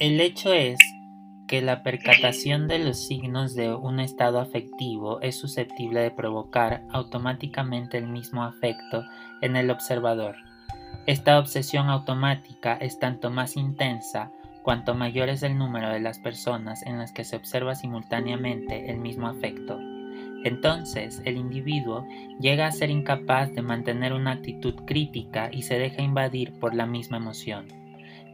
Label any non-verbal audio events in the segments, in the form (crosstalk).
El hecho es que la percatación de los signos de un estado afectivo es susceptible de provocar automáticamente el mismo afecto en el observador. Esta obsesión automática es tanto más intensa cuanto mayor es el número de las personas en las que se observa simultáneamente el mismo afecto. Entonces el individuo llega a ser incapaz de mantener una actitud crítica y se deja invadir por la misma emoción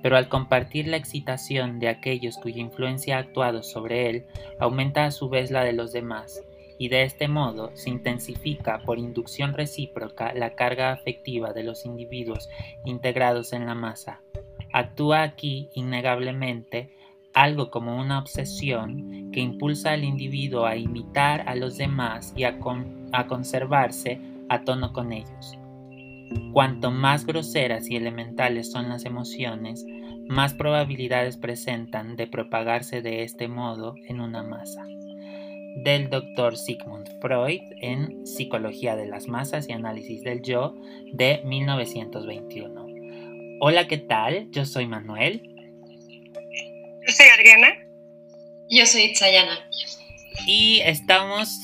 pero al compartir la excitación de aquellos cuya influencia ha actuado sobre él, aumenta a su vez la de los demás, y de este modo se intensifica por inducción recíproca la carga afectiva de los individuos integrados en la masa. Actúa aquí, innegablemente, algo como una obsesión que impulsa al individuo a imitar a los demás y a, a conservarse a tono con ellos. Cuanto más groseras y elementales son las emociones, más probabilidades presentan de propagarse de este modo en una masa. Del doctor Sigmund Freud en Psicología de las Masas y Análisis del Yo de 1921. Hola, ¿qué tal? Yo soy Manuel. Yo soy Adriana. Yo soy Chayana. Y estamos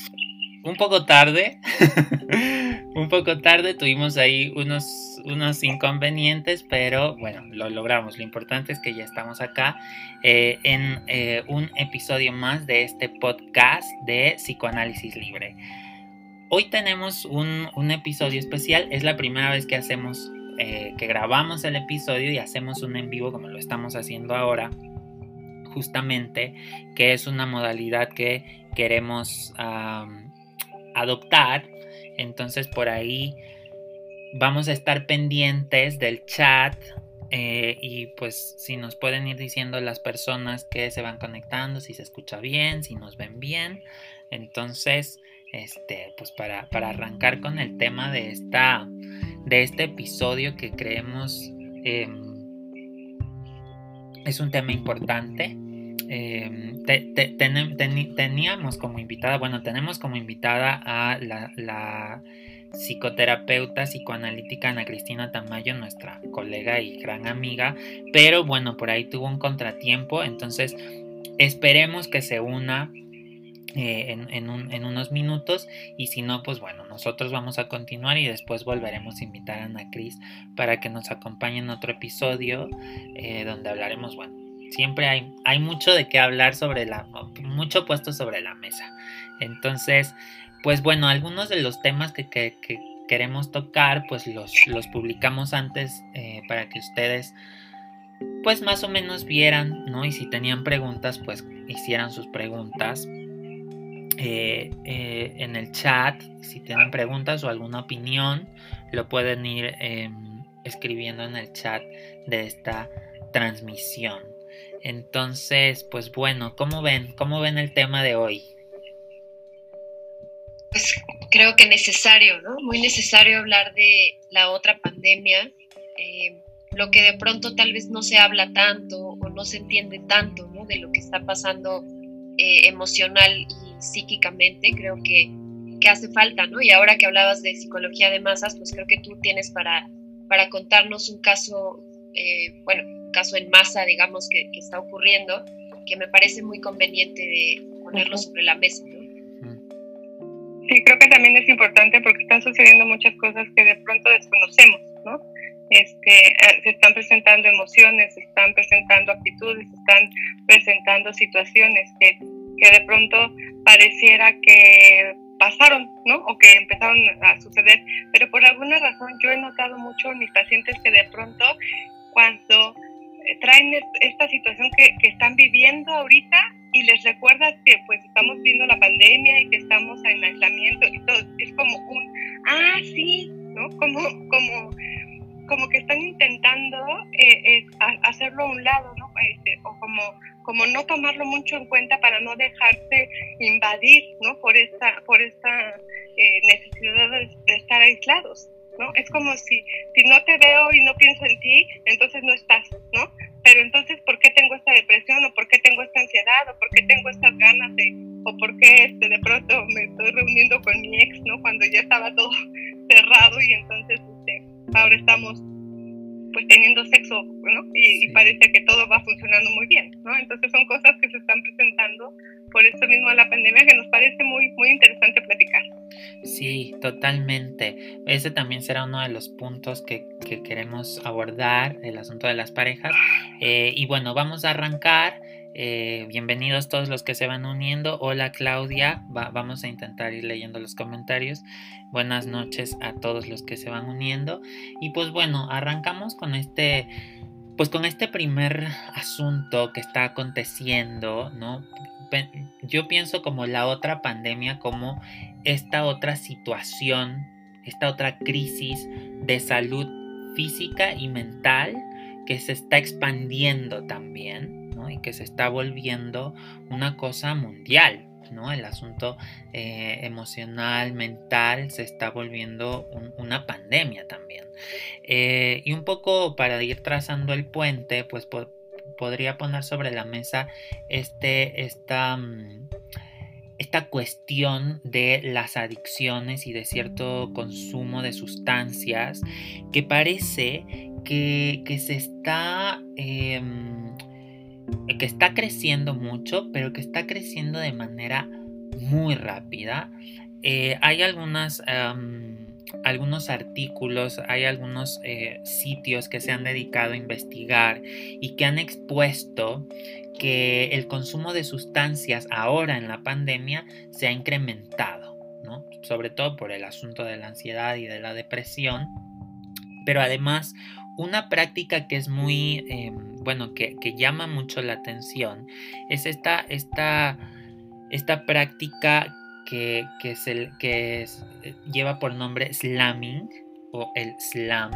un poco tarde. (laughs) un poco tarde, tuvimos ahí unos, unos inconvenientes, pero bueno, lo logramos. Lo importante es que ya estamos acá eh, en eh, un episodio más de este podcast de Psicoanálisis Libre. Hoy tenemos un, un episodio especial, es la primera vez que hacemos, eh, que grabamos el episodio y hacemos un en vivo como lo estamos haciendo ahora justamente, que es una modalidad que queremos adoptar entonces por ahí vamos a estar pendientes del chat eh, y pues si nos pueden ir diciendo las personas que se van conectando, si se escucha bien, si nos ven bien. Entonces, este, pues para, arrancar con el tema de, esta, de este episodio que creemos em, es un tema importante. Em, teníamos como invitada, bueno, tenemos como invitada a la, psicoterapeuta psicoanalítica Ana Cristina Tamayo, nuestra colega y gran amiga, pero bueno, por ahí tuvo un contratiempo, entonces esperemos que se una eh, en, unos minutos y si no, pues bueno, nosotros vamos a continuar y después volveremos a invitar a Ana Cris para que nos acompañe en otro episodio eh, donde hablaremos, bueno, siempre hay, hay mucho de qué hablar sobre la, mucho puesto sobre la mesa. Entonces, pues bueno, algunos de los temas que, queremos tocar, pues los, los publicamos antes eh, para que ustedes, pues más o menos vieran, ¿no? Y si tenían preguntas, pues hicieran sus preguntas. Eh, eh, en el chat, si tienen preguntas o alguna opinión, lo pueden ir em, escribiendo en el chat de esta transmisión. Entonces, pues bueno, ¿cómo ven? ¿Cómo ven el tema de hoy? Pues creo que necesario, ¿no? Muy necesario hablar de la otra pandemia, eh, lo que de pronto tal vez no se habla tanto o no se entiende tanto, ¿no? De lo que está pasando eh, emocional y psíquicamente, creo que, que, hace falta, ¿no? Y ahora que hablabas de psicología de masas, pues creo que tú tienes para, para contarnos un caso, eh, bueno, caso en masa, digamos, que, está ocurriendo, que me parece muy conveniente de ponerlo sobre la mesa. Sí, creo que también es importante porque están sucediendo muchas cosas que de pronto desconocemos, ¿no? Este, eh, se están presentando emociones, se están presentando actitudes, se están presentando situaciones que, que de pronto pareciera que pasaron, ¿no? O que empezaron a suceder, pero por alguna razón yo he notado mucho en mis pacientes que de pronto cuando traen esta situación que, están viviendo ahorita y les recuerdas que pues estamos viendo la pandemia y que estamos en aislamiento y todo, es como un, ah, sí, ¿no? Como, como, como que están intentando eh, hacerlo a un lado, ¿no? Este, o como, como no tomarlo mucho en cuenta para no dejarse invadir, ¿no? Por esta, por esta eh, necesidad de estar aislados. ¿No? Es como si, si no te veo y no pienso en ti, entonces no estás, ¿no? Pero entonces, ¿por qué tengo esta depresión? ¿O por qué tengo esta ansiedad? ¿O por qué tengo estas ganas de, o por qué este, de pronto me estoy reuniendo con mi ex, ¿no? Cuando ya estaba todo (laughs) cerrado y entonces este, ahora estamos pues teniendo sexo, ¿no? Y, parece que todo va funcionando muy bien, ¿no? Entonces son cosas que se están presentando por eso mismo la pandemia que nos parece muy, muy interesante platicar. Sí, totalmente. Ese también será uno de los puntos que, que queremos abordar, el asunto de las parejas. Eh, y bueno, vamos a arrancar. Eh, bienvenidos todos los que se van uniendo. Hola Claudia, vamos a intentar ir leyendo los comentarios. Buenas noches a todos los que se van uniendo. Y pues bueno, arrancamos con este, pues con este primer asunto que está aconteciendo, ¿no? Yo pienso como la otra pandemia, como esta otra situación, esta otra crisis de salud física y mental que se está expandiendo también y que se está volviendo una cosa mundial. ¿no? El asunto eh, emocional, mental, se está volviendo una pandemia también. Eh, y un poco para ir trazando el puente, pues podría poner sobre la mesa este, esta, mm, esta cuestión de las adicciones y de cierto consumo de sustancias que parece que, se está... Em, que está creciendo mucho, pero que está creciendo de manera muy rápida. Eh, hay algunas, algunos artículos, hay algunos eh, sitios que se han dedicado a investigar y que han expuesto que el consumo de sustancias ahora en la pandemia se ha incrementado, ¿no? sobre todo por el asunto de la ansiedad y de la depresión, pero además una práctica que es muy, em, bueno, que, llama mucho la atención es esta, esta, esta práctica que, que, que lleva por nombre slamming o el slam,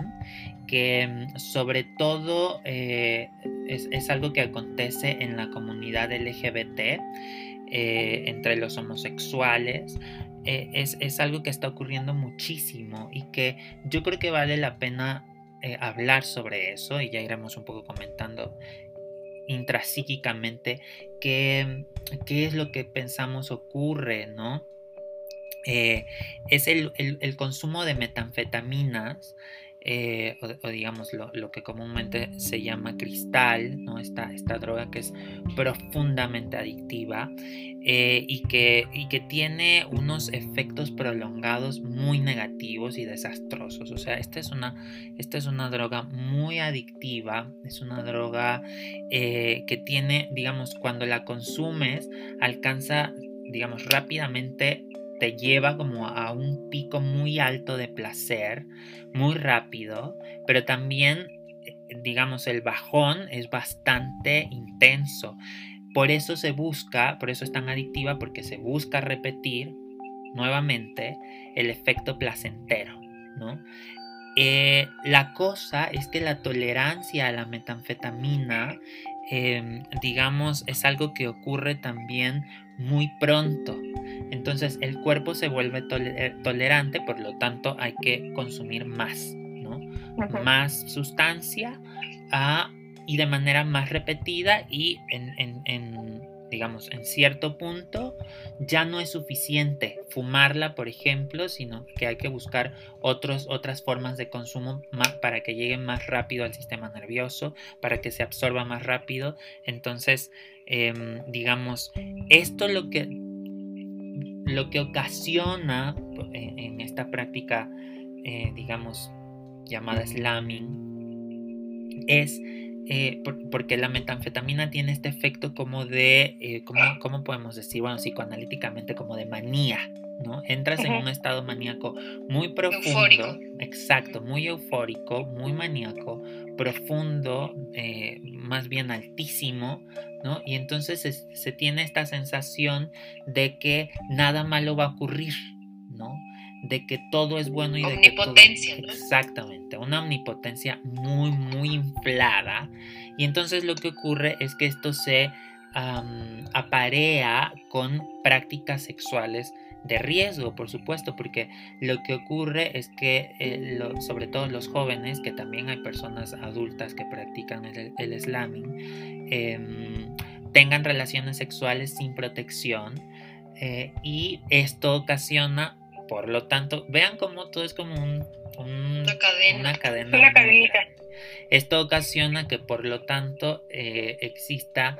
que em, sobre todo eh, es, algo que acontece en la comunidad LGBT, eh, entre los homosexuales. Eh, es, es algo que está ocurriendo muchísimo y que yo creo que vale la pena eh, hablar sobre eso y ya iremos un poco comentando intrapsíquicamente qué, qué es lo que pensamos ocurre, ¿no? Eh, es el, el, consumo de metanfetaminas eh, o, digamos lo, que comúnmente se llama cristal, ¿no? esta, esta droga que es profundamente adictiva eh, y, que, y que tiene unos efectos prolongados muy negativos y desastrosos. O sea, esta es una, esta es una droga muy adictiva, es una droga eh, que tiene, digamos, cuando la consumes, alcanza, digamos, rápidamente te lleva como a un pico muy alto de placer, muy rápido, pero también, eh, digamos, el bajón es bastante intenso. Por eso se busca, por eso es tan adictiva, porque se busca repetir nuevamente el efecto placentero, ¿no? Eh, la cosa es que la tolerancia a la metanfetamina, em, digamos, es algo que ocurre también muy pronto. Entonces el cuerpo se vuelve eh, tolerante, por lo tanto hay que consumir más, ¿no? Más sustancia ah, y de manera más repetida y en, digamos, en cierto punto ya no es suficiente fumarla, por ejemplo, sino que hay que buscar otros, otras formas de consumo más, para que llegue más rápido al sistema nervioso, para que se absorba más rápido. Entonces, Em, digamos, esto lo que, lo que ocasiona en, esta práctica, eh, digamos, llamada slamming, es eh, porque la metanfetamina tiene este efecto como de, eh, ¿cómo podemos decir? Bueno, psicoanalíticamente como de manía, ¿no? Entras en un estado maníaco muy profundo, exacto, muy eufórico, muy maníaco, profundo, eh, más bien altísimo, ¿no? Y entonces se, tiene esta sensación de que nada malo va a ocurrir, ¿no? De que todo es bueno y de que todo... Exactamente, una omnipotencia muy, muy inflada. Y entonces lo que ocurre es que esto se aparea con prácticas sexuales de riesgo, por supuesto, porque lo que ocurre es que eh, sobre todo los jóvenes, que también hay personas adultas que practican el, slamming, em, tengan relaciones sexuales sin protección eh, y esto ocasiona, por lo tanto, vean cómo todo es como un, una cadena. Una cadena. Esto ocasiona que por lo tanto eh, exista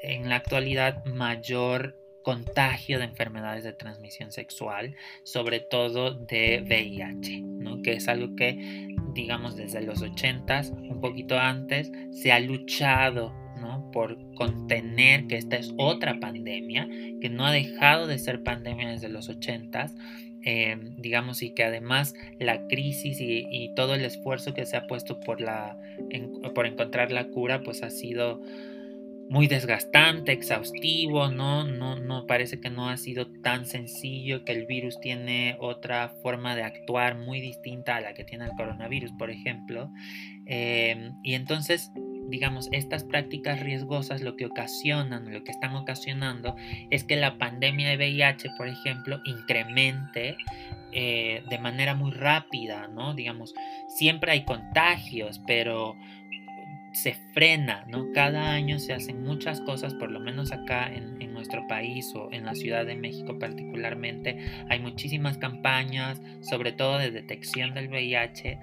en la actualidad mayor contagio de enfermedades de transmisión sexual, sobre todo de VIH, ¿no? que es algo que, digamos, desde los 80 un poquito antes, se ha luchado ¿no? por contener que esta es otra pandemia, que no ha dejado de ser pandemia desde los 80 eh, digamos, y que además la crisis y, todo el esfuerzo que se ha puesto por, la, por encontrar la cura, pues ha sido muy desgastante, exhaustivo, ¿no? No, no parece que no ha sido tan sencillo, que el virus tiene otra forma de actuar muy distinta a la que tiene el coronavirus, por ejemplo. Em, y entonces, digamos, estas prácticas riesgosas lo que ocasionan, lo que están ocasionando, es que la pandemia de VIH, por ejemplo, incremente eh, de manera muy rápida, ¿no? Digamos, siempre hay contagios, pero se frena, ¿no? Cada año se hacen muchas cosas, por lo menos acá en, nuestro país o en la Ciudad de México particularmente, hay muchísimas campañas, sobre todo de detección del VIH,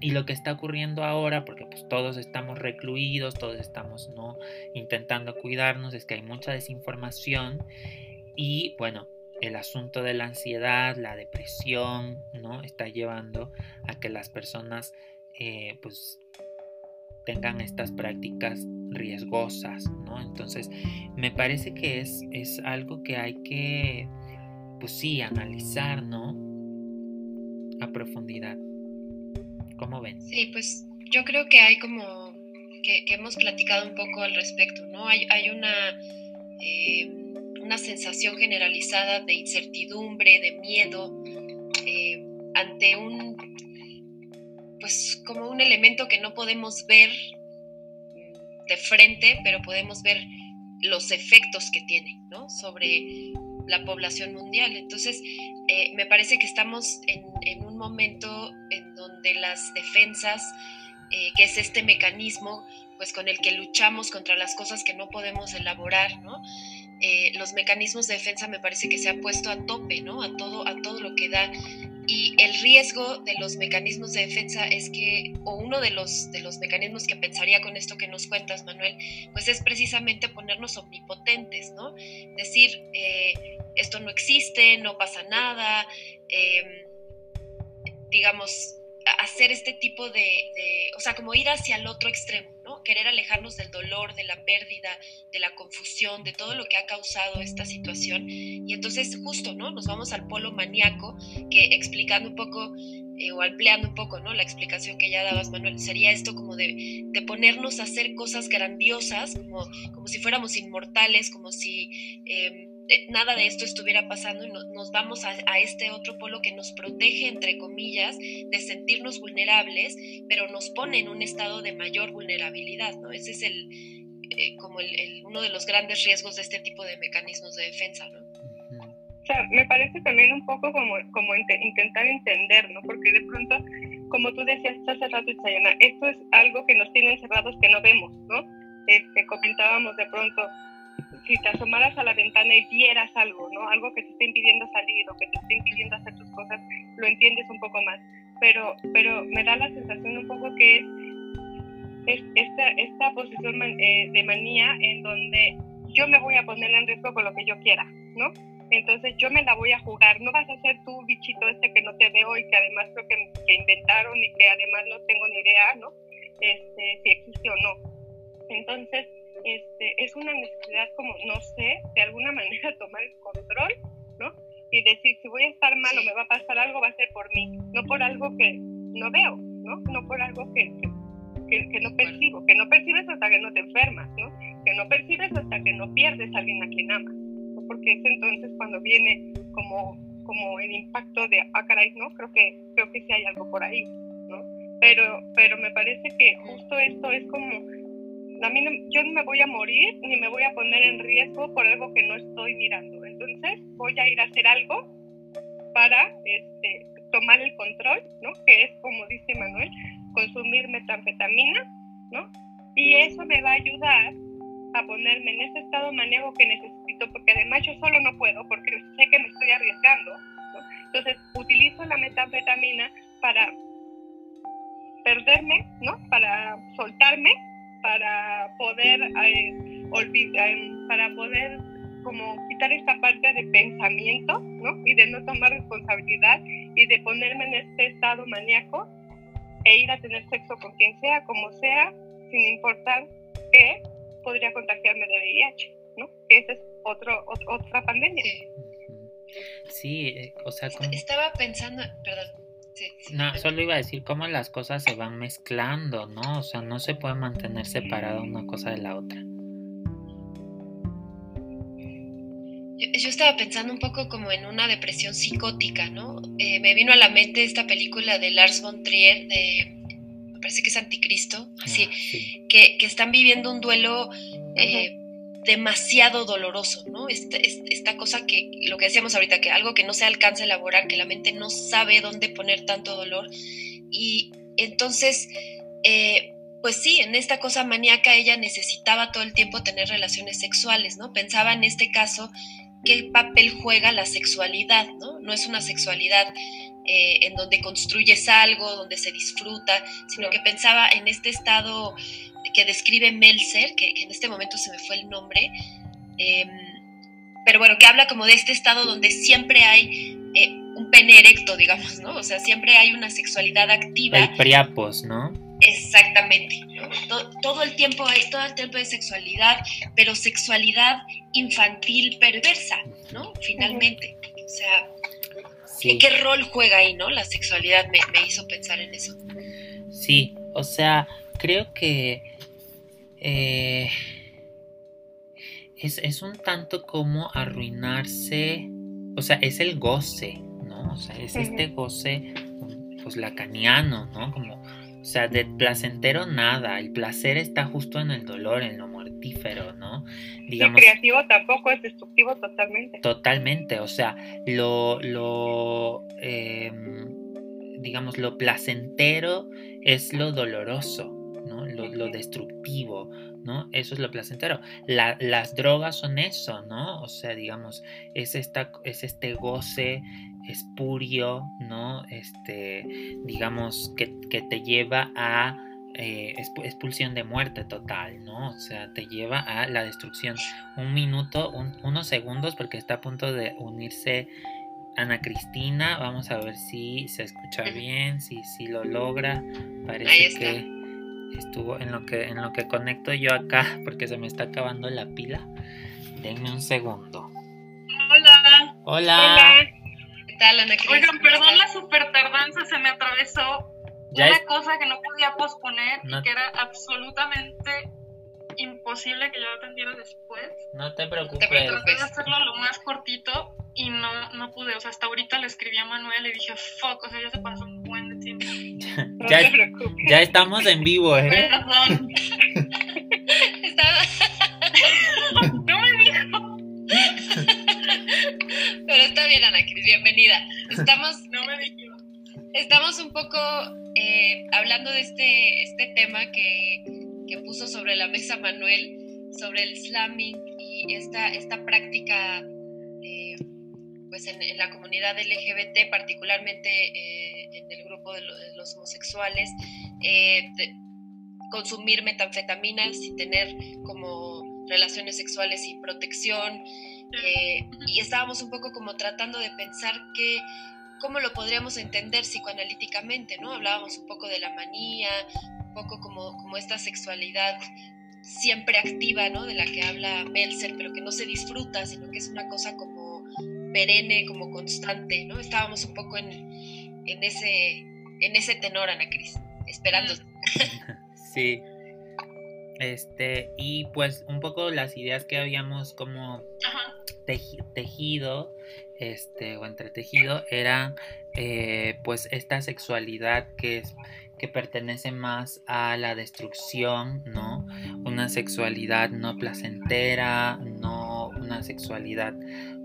y lo que está ocurriendo ahora, porque pues todos estamos recluidos, todos estamos, ¿no? Intentando cuidarnos, es que hay mucha desinformación y bueno, el asunto de la ansiedad, la depresión, ¿no? Está llevando a que las personas, eh, pues tengan estas prácticas riesgosas, ¿no? Entonces, me parece que es, es algo que hay que, pues sí, analizar, ¿no? A profundidad. ¿Cómo ven? Sí, pues yo creo que hay como, que, hemos platicado un poco al respecto, ¿no? Hay, hay una, eh, una sensación generalizada de incertidumbre, de miedo, eh, ante un pues como un elemento que no podemos ver de frente, pero podemos ver los efectos que tiene ¿no? sobre la población mundial. Entonces, eh, me parece que estamos en, un momento en donde las defensas, eh, que es este mecanismo pues con el que luchamos contra las cosas que no podemos elaborar, ¿no? Eh, los mecanismos de defensa me parece que se han puesto a tope, ¿no? A todo, a todo lo que da y el riesgo de los mecanismos de defensa es que, o uno de los, de los mecanismos que pensaría con esto que nos cuentas, Manuel, pues es precisamente ponernos omnipotentes, ¿no? Decir, eh, esto no existe, no pasa nada, em, digamos, hacer este tipo de, o sea, como ir hacia el otro extremo. Querer alejarnos del dolor, de la pérdida, de la confusión, de todo lo que ha causado esta situación. Y entonces justo, ¿no? Nos vamos al polo maníaco, que explicando un poco eh, o ampliando un poco, ¿no? La explicación que ya dabas, Manuel, sería esto como de, de ponernos a hacer cosas grandiosas, como, como si fuéramos inmortales, como si... Eh, nada de esto estuviera pasando y nos vamos a, este otro polo que nos protege, entre comillas, de sentirnos vulnerables, pero nos pone en un estado de mayor vulnerabilidad, ¿no? Ese es el, eh, como el, uno de los grandes riesgos de este tipo de mecanismos de defensa, ¿no? O sea, me parece también un poco como, como intentar entender, ¿no? Porque de pronto, como tú decías hace rato, Isayana, esto es algo que nos tiene encerrados que no vemos, ¿no? Este, comentábamos de pronto, si te asomaras a la ventana y vieras algo, ¿no? Algo que te esté impidiendo salir o que te esté impidiendo hacer tus cosas, lo entiendes un poco más. Pero, pero me da la sensación un poco que es, es esta, esta posición eh, de manía en donde yo me voy a poner en riesgo con lo que yo quiera, ¿no? Entonces yo me la voy a jugar. No vas a ser tú, bichito este que no te veo y que además creo que, que inventaron y que además no tengo ni idea, ¿no? Este, si existe o no. Entonces, este, es una necesidad como, no sé, de alguna (laughs) manera tomar el control, ¿no? Y decir, si voy a estar mal o me va a pasar algo, va a ser por mí, no por algo que no veo, ¿no? No por algo que, que, que, no percibo, que no percibes hasta que no te enfermas, ¿no? Que no percibes hasta que no pierdes a alguien a quien amas, ¿no? Porque es entonces cuando viene como, como el impacto de, ah, caray, ¿no? Creo que, creo que sí hay algo por ahí, ¿no? Pero, pero me parece que justo esto es como a mí yo no me voy a morir ni me voy a poner en riesgo por algo que no estoy mirando. Entonces voy a ir a hacer algo para este, tomar el control, ¿no? Que es, como dice Manuel, consumir metanfetamina, ¿no? Y eso me va a ayudar a ponerme en ese estado de manejo que necesito, porque además yo solo no puedo, porque sé que me estoy arriesgando, ¿no? Entonces utilizo la metanfetamina para perderme, ¿no? Para soltarme, para poder eh, olvidar, para poder como quitar esta parte de pensamiento, ¿no? Y de no tomar responsabilidad y de ponerme en este estado maníaco e ir a tener sexo con quien sea, como sea, sin importar que podría contagiarme de VIH, ¿no? Que esa es otro, otra pandemia. Sí, eh, o sea, estaba pensando, perdón. No, solo iba a decir cómo las cosas se van mezclando, ¿no? O sea, no se puede mantener separada una cosa de la otra. Yo, estaba pensando un poco como en una depresión psicótica, ¿no? Eh, me vino a la mente esta película de Lars von Trier, de, me parece que es Anticristo, así, ah, que, que, están viviendo un duelo eh, demasiado doloroso, ¿no? Esta, esta, cosa que, lo que decíamos ahorita, que algo que no se alcanza a elaborar, que la mente no sabe dónde poner tanto dolor. Y entonces, eh, pues sí, en esta cosa maníaca ella necesitaba todo el tiempo tener relaciones sexuales, ¿no? Pensaba en este caso qué papel juega la sexualidad, ¿no? No es una sexualidad eh, en donde construyes algo, donde se disfruta, sino que pensaba en este estado que describe Melzer, que, en este momento se me fue el nombre, em, pero bueno, que habla como de este estado donde siempre hay eh, un pene erecto, digamos, ¿no? O sea, siempre hay una sexualidad activa. El priapos, ¿no? Exactamente. Todo, el tiempo hay, todo el tiempo de sexualidad, pero sexualidad infantil perversa, ¿no? Finalmente. O sea, ¿qué rol juega ahí, no? La sexualidad me, me hizo pensar en eso. Sí, o sea, creo que eh, es, es, un tanto como arruinarse, o sea, es el goce, ¿no? O sea, es este goce, pues lacaniano, ¿no? Como, o sea, de placentero nada, el placer está justo en el dolor, en lo mortífero, ¿no? Digamos, creativo tampoco es destructivo totalmente. Totalmente, o sea, lo, lo em, digamos, lo placentero es lo doloroso, lo, destructivo, ¿no? Eso es lo placentero. las drogas son eso, ¿no? O sea, digamos, es, esta, es este goce espurio, ¿no? Este, digamos, que, te lleva a eh, expulsión de muerte total, ¿no? O sea, te lleva a la destrucción. Un minuto, unos segundos, porque está a punto de unirse Ana Cristina. Vamos a ver si se escucha bien, si, si lo logra. Parece que estuvo en lo que en lo que conecto yo acá (laughs) porque se me está acabando la pila. Denme un segundo. Hola. Hola. ¿Qué tal, Ana Oigan, perdón la super tardanza, se me atravesó una cosa que no podía posponer y que era absolutamente imposible que yo atendiera después. No te preocupes. Traté de hacerlo lo más cortito y no, no pude. O sea, hasta ahorita le escribí a Manuel y dije, fuck, o sea, ya se pasó un buen de tiempo. (laughs) ya, ya, estamos en vivo, ¿eh? Perdón. (laughs) (laughs) no me dijo. Pero está bien, Ana Cris, bienvenida. Estamos. No me dijo. Estamos un poco eh, hablando de este, este tema que, que puso sobre la mesa Manuel, sobre el slamming y esta, esta práctica pues en, la comunidad LGBT, particularmente eh, en el grupo de, los homosexuales, eh, consumir metanfetaminas y tener como relaciones sexuales sin protección. Eh, y estábamos un poco como tratando de pensar que cómo lo podríamos entender psicoanalíticamente, ¿no? Hablábamos un poco de la manía, un poco como, como esta sexualidad siempre activa, ¿no? De la que habla Melzer, pero que no se disfruta, sino que es una cosa como perenne, como constante, ¿no? Estábamos un poco en, en, ese, en ese tenor, Ana Cris, esperando. (laughs) Sí. Este, y pues un poco las ideas que habíamos como tejido, este, o entretejido, eran eh, pues esta sexualidad que es que pertenece más a la destrucción, ¿no? Una sexualidad no placentera, no una sexualidad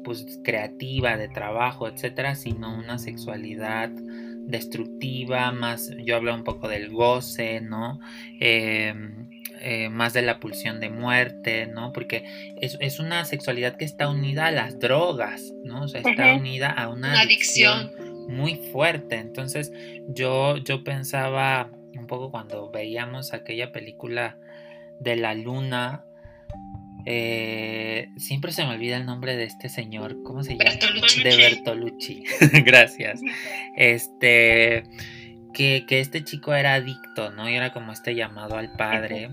pues creativa, de trabajo, etcétera, sino una sexualidad destructiva, más, yo hablo un poco del goce, ¿no? Em, eh, más de la pulsión de muerte, ¿no? Porque es, una sexualidad que está unida a las drogas, ¿no? O sea, está unida a una, adicción. muy fuerte. Entonces, yo, yo pensaba un poco cuando veíamos aquella película de la luna. Eh, siempre se me olvida el nombre de este señor. ¿Cómo se llama? Bertolucci. De Bertolucci. (laughs) Gracias. Este. Que, que, este chico era adicto, ¿no? Y era como este llamado al padre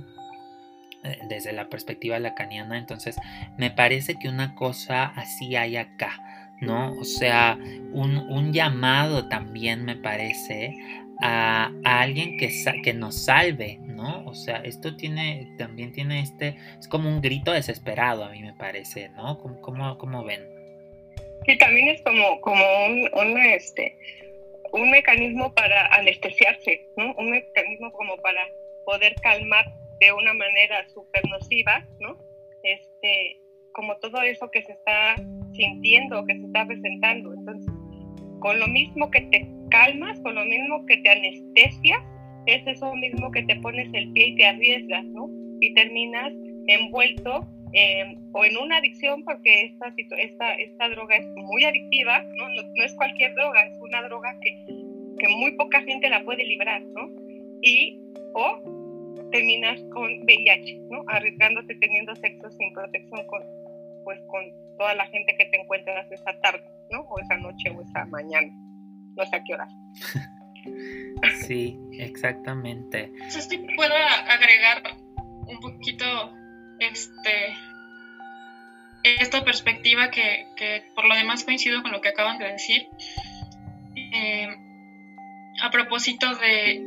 desde la perspectiva lacaniana. Entonces, me parece que una cosa así hay acá, ¿no? O sea, un, un llamado también me parece a, a alguien que, que, nos salve, ¿no? O sea, esto tiene, también tiene este, es como un grito desesperado a mí me parece, ¿no? ¿Cómo, cómo, cómo ven? Sí, también es como, como un, un, este, un mecanismo para anestesiarse, ¿no? Un mecanismo como para poder calmar de una manera súper nociva, ¿no? Este, como todo eso que se está sintiendo, que se está presentando. Entonces, con lo mismo que te calmas, con lo mismo que te anestesias, es eso mismo que te pones el pie y te arriesgas, ¿no? Y terminas envuelto eh, o en una adicción, porque esta, esta, esta droga es muy adictiva, ¿no? ¿no? No, es cualquier droga, es una droga que, que muy poca gente la puede librar, ¿no? Y, o terminas con VIH, ¿no? Arriesgándote teniendo sexo sin protección con, pues, con toda la gente que te encuentras esa tarde, ¿no? O esa noche o esa mañana, no sé a qué horas. (laughs) Sí, exactamente. No sé si puedo agregar un poquito este esta perspectiva que, que, por lo demás coincido con lo que acaban de decir. Eh, a propósito de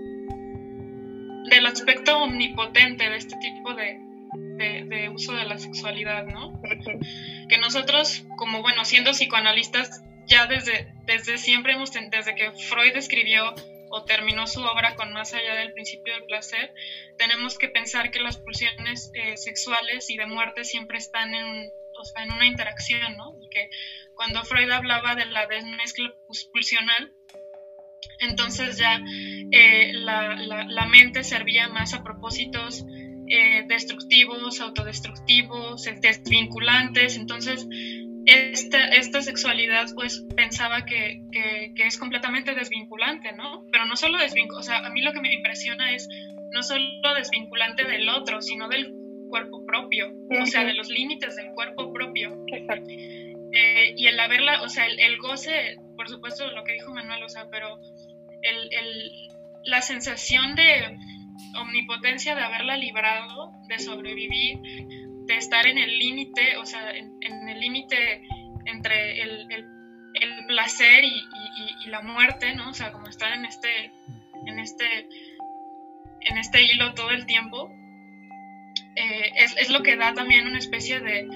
del aspecto omnipotente de este tipo de, de, de, uso de la sexualidad, ¿no? Que nosotros, como bueno, siendo psicoanalistas, ya desde, desde siempre hemos, desde que Freud escribió o terminó su obra con Más allá del principio del placer, tenemos que pensar que las pulsiones eh, sexuales y de muerte siempre están en, o sea, en una interacción, ¿no? Y que cuando Freud hablaba de la desmezcla pulsional, entonces ya eh, la, la, la, mente servía más a propósitos eh, destructivos, autodestructivos, desvinculantes, entonces esta, esta sexualidad pues pensaba que, que, que, es completamente desvinculante, ¿no? Pero no solo desvinculante, o sea, a mí lo que me impresiona es no solo desvinculante del otro, sino del cuerpo propio, uh -huh. o sea, de los límites del cuerpo propio. Eh, y el haberla, o sea, el, el, goce, por supuesto, lo que dijo Manuel, o sea, pero el, el, la sensación de omnipotencia de haberla librado, de sobrevivir, de estar en el límite, o sea, en, el límite entre el, el, el placer y, y, la muerte, ¿no? O sea, como estar en este, en este, en este hilo todo el tiempo, eh, es, es, lo que da también una especie de,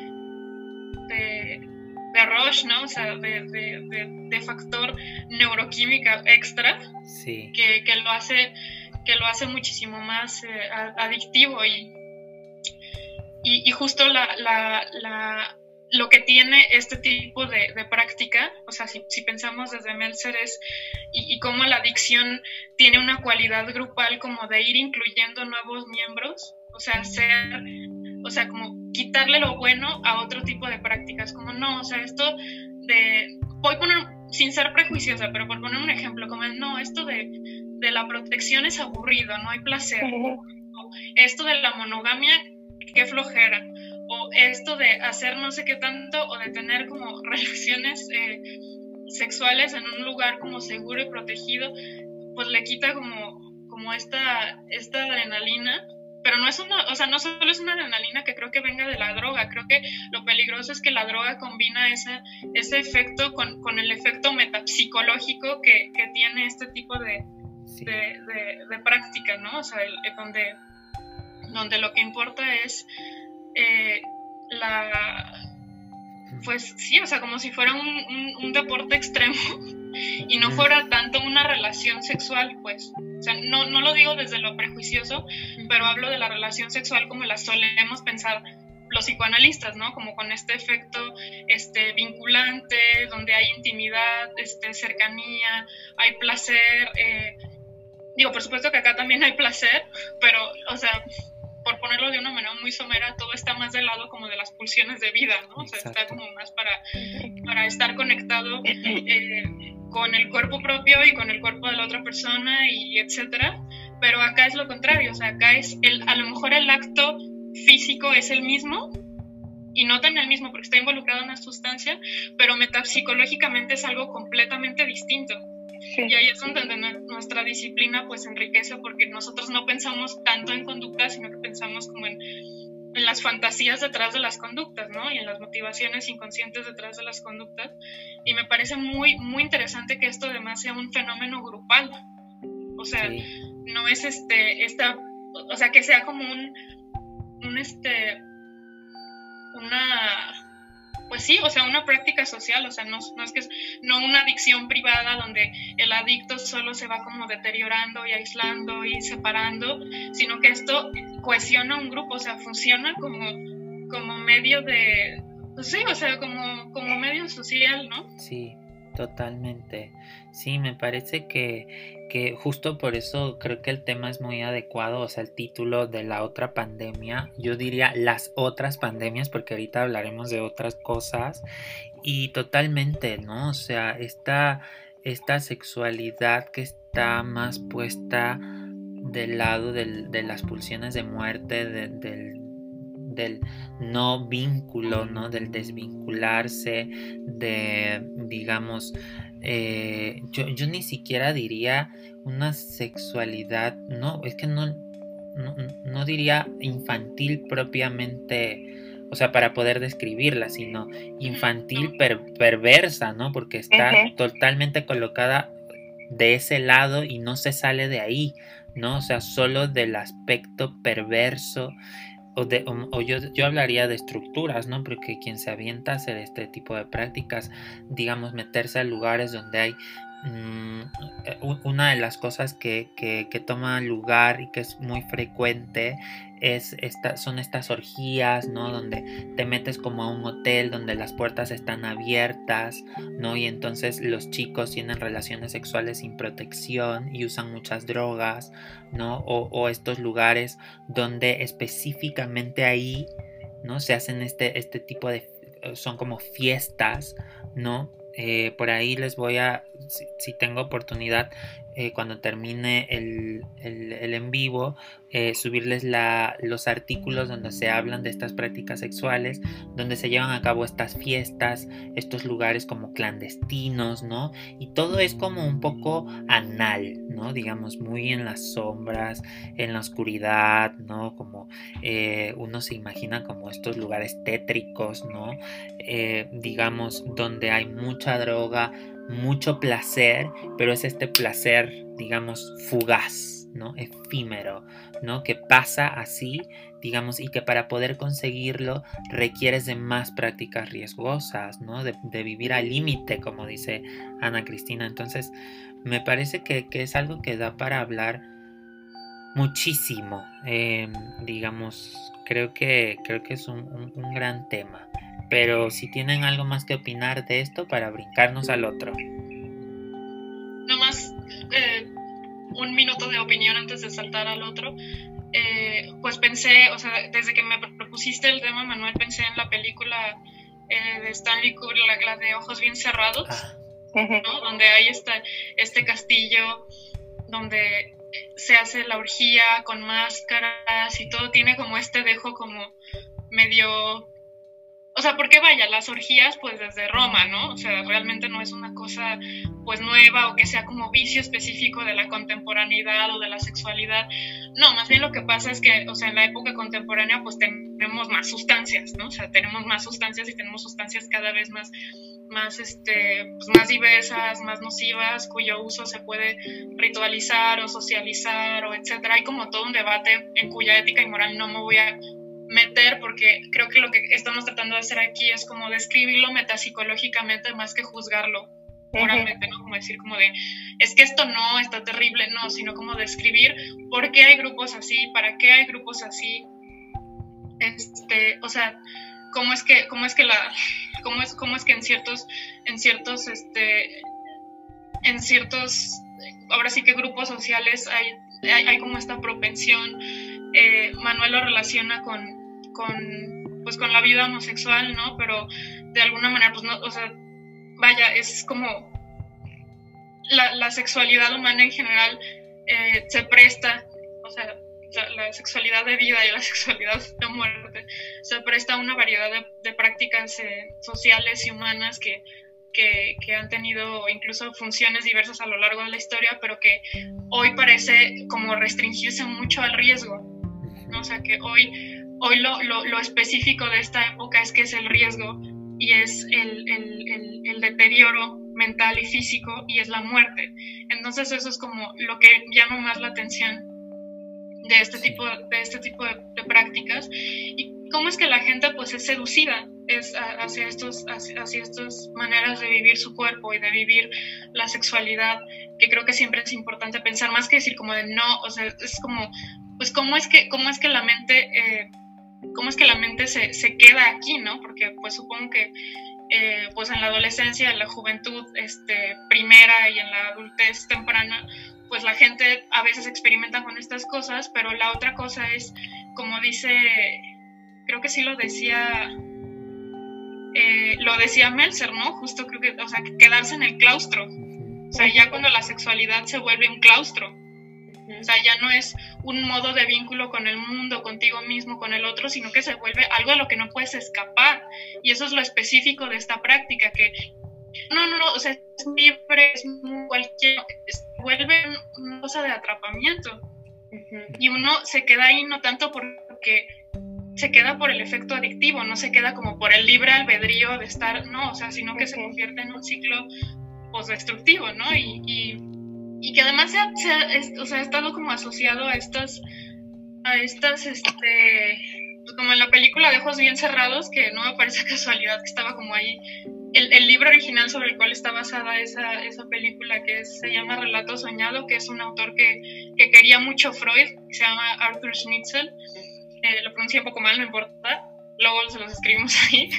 de rush, ¿no? O sea, de, de, de factor neuroquímica extra sí. que, que, lo hace que lo hace muchísimo más eh, adictivo y, y, y justo la, la, la, lo que tiene este tipo de, de práctica, o sea, si, si, pensamos desde Meltzer es y, y cómo la adicción tiene una cualidad grupal como de ir incluyendo nuevos miembros, o sea, ser, o sea, como quitarle lo bueno a otro tipo de prácticas, como no, o sea, esto de, voy a poner, sin ser prejuiciosa, pero por poner un ejemplo, como no, esto de, de la protección es aburrido, no hay placer, o esto de la monogamia, qué flojera, o esto de hacer no sé qué tanto, o de tener como (laughs) relaciones eh, sexuales en un lugar como seguro y protegido, pues le quita como, como esta, esta adrenalina pero no es una, o sea, no solo es una adrenalina que creo que venga de la droga, creo que lo peligroso es que la droga combina ese, ese efecto con, con el efecto metapsicológico que, que tiene este tipo de, sí. de, de, de, práctica, ¿no? O sea, el, donde, donde lo que importa es eh, la, pues sí, o sea, como si fuera un, un, un deporte extremo y no fuera tanto una relación sexual, pues. O sea, no, no lo digo desde lo prejuicioso, pero hablo de la relación sexual como la solemos pensar los psicoanalistas, ¿no? Como con este efecto este, vinculante, donde hay intimidad, este, cercanía, hay placer. Eh, digo, por supuesto que acá también hay placer, pero, o sea, por ponerlo de una manera muy somera, todo está más del lado como de las pulsiones de vida, ¿no? O sea, está como más para, para estar conectado. (clears throat) Eh, con el cuerpo propio y con el cuerpo de la otra persona y etcétera, pero acá es lo contrario, o sea, acá es el, a lo mejor el acto físico es el mismo y no tan el mismo porque está involucrado en una sustancia, pero metapsicológicamente es algo completamente distinto. Y ahí es donde nuestra disciplina pues enriquece porque nosotros no pensamos tanto en conducta, sino que pensamos como en, en, las fantasías detrás de las conductas, ¿no? Y en las motivaciones inconscientes detrás de las conductas. Y me parece muy, muy interesante que esto además sea un fenómeno grupal. O sea, no es este, esta, o sea, que sea como un, un este, una pues sí, o sea, una práctica social, o sea, no, no, es que es, no una adicción privada donde el adicto solo se va como deteriorando y aislando y separando, sino que esto cohesiona un grupo, o sea, funciona como, como medio de, pues sí, o sea, como, como medio social, ¿no? Sí, totalmente. Sí, me parece que, que justo por eso creo que el tema es muy adecuado, o sea, el título de la otra pandemia, yo diría las otras pandemias, porque ahorita hablaremos de otras cosas, y totalmente, ¿no? O sea, esta, esta sexualidad que está más puesta del lado de las pulsiones de muerte, del del no vínculo, ¿no? Del desvincularse, de, digamos, eh, yo, yo, ni siquiera diría una sexualidad, no, es que no, no, diría infantil propiamente, o sea, para poder describirla, sino infantil perversa, ¿no? Porque está totalmente colocada de ese lado y no se sale de ahí, ¿no? O sea, solo del aspecto perverso o, yo, yo, hablaría de estructuras, ¿no? Porque quien se avienta a hacer este tipo de prácticas, digamos, meterse a lugares donde hay una de las cosas que, toma lugar y que es muy frecuente es esta, son estas orgías, ¿no? Donde te metes como a un hotel donde las puertas están abiertas, ¿no? Y entonces los chicos tienen relaciones sexuales sin protección y usan muchas drogas, ¿no? O, o estos lugares donde específicamente ahí, ¿no? Se hacen este, este tipo de, son como fiestas, ¿no? Eh, por ahí les voy a, si, tengo oportunidad, eh, cuando termine el, en vivo, eh, subirles la, los artículos donde se hablan de estas prácticas sexuales, donde se llevan a cabo estas fiestas, estos lugares como clandestinos, ¿no? Y todo es como un poco anal, ¿no? Digamos, muy en las sombras, en la oscuridad, ¿no? Como uno se imagina como estos lugares tétricos, ¿no? digamos, donde hay mucha droga, mucho placer, pero es este placer, digamos, fugaz, ¿no? Efímero, ¿no? Que pasa así, digamos, y que para poder conseguirlo requieres de más prácticas riesgosas, ¿no? De, vivir al límite, como dice Ana Cristina. Entonces, me parece que, es algo que da para hablar muchísimo, em, digamos, creo que, creo que es un gran tema. Pero si tienen algo más que opinar de esto para brincarnos al otro. Nomás eh, un minuto de opinión antes de saltar al otro. Eh, pues pensé, o sea, desde que me propusiste el tema, Manuel, pensé en la película eh, de Stanley Kubrick, la, de Ojos Bien Cerrados, ah. donde hay este, este castillo, donde se hace la orgía con máscaras y todo tiene como este dejo como medio o sea, porque vaya, las orgías pues desde Roma, ¿no? O sea, realmente no es una cosa pues nueva o que sea como vicio específico de la contemporaneidad o de la sexualidad. No, más bien lo que pasa es que, o sea, en la época contemporánea pues tenemos más sustancias, ¿no? O sea, tenemos más sustancias y tenemos sustancias cada vez más más, este, pues, más diversas, más nocivas, cuyo uso se puede ritualizar o socializar o etcétera. Hay como todo un debate en cuya ética y moral no me voy a meter, porque creo que lo que estamos tratando de hacer aquí es como describirlo metapsicológicamente más que juzgarlo moralmente, ¿no? Como decir como de, es que esto no está terrible, no, sino como describir por qué hay grupos así, para qué hay grupos así, este, o sea, cómo es que, cómo es que la, cómo es, cómo es que en ciertos, en ciertos, este, en ciertos, ahora sí que grupos sociales hay, hay, hay como esta propensión eh, Manuel lo relaciona con, con, pues, con la vida homosexual, ¿no? Pero de alguna manera, pues no, o sea, vaya, es como, la, sexualidad humana en general eh, se presta, o sea, la, sexualidad de vida y la (laughs) sexualidad de muerte, se presta a una variedad de, prácticas eh, sociales y humanas que, que, que, han tenido incluso funciones diversas a lo largo de la historia, pero que hoy parece como restringirse mucho al riesgo. Sea, que hoy, hoy lo, lo, lo, específico de esta época es que es el riesgo y es el, el, el, el deterioro mental y físico y es la muerte. Entonces eso es como lo que llama más la atención de este tipo de, este tipo de, prácticas. Y cómo es que la gente pues es seducida es hacia estos hacia, estas maneras de vivir su cuerpo y de vivir la sexualidad que creo que siempre es importante pensar más que decir como de no o sea es como pues cómo es que cómo es que la mente eh, cómo es que la mente se, se, queda aquí no porque pues supongo que eh, pues en la adolescencia, en la juventud este, primera y en la adultez temprana, pues la gente a veces experimenta con estas cosas, pero la otra cosa es, como dice, creo que sí lo decía, eh, lo decía Meltzer, ¿no? Justo creo que, o sea, quedarse en el claustro. O sea, ya cuando la sexualidad se vuelve un claustro. O sea, ya no es un modo de vínculo con el mundo, contigo mismo, con el otro, sino que se vuelve algo a lo que no puedes escapar. Y eso es lo específico de esta práctica, que no, no, no, o sea, es libre, es cualquier, se vuelve una cosa de atrapamiento. Y uno se queda ahí no tanto porque se queda por el efecto adictivo, no se queda como por el libre albedrío de estar, no, o sea, sino que se convierte en un ciclo postdestructivo, ¿no? y y que además se ha, o sea, ha estado como asociado a estas, a estas, este, pues como en la película de Ojos Bien Cerrados, que no me parece (laughs) casualidad que estaba como ahí, el, el libro original sobre el cual está basada esa, esa película, que se llama Relato Soñado, que es un autor que, que quería mucho Freud, que se llama Arthur Schnitzel, eh, lo pronuncié un poco mal, no importa, luego se los escribimos (laughs) ahí,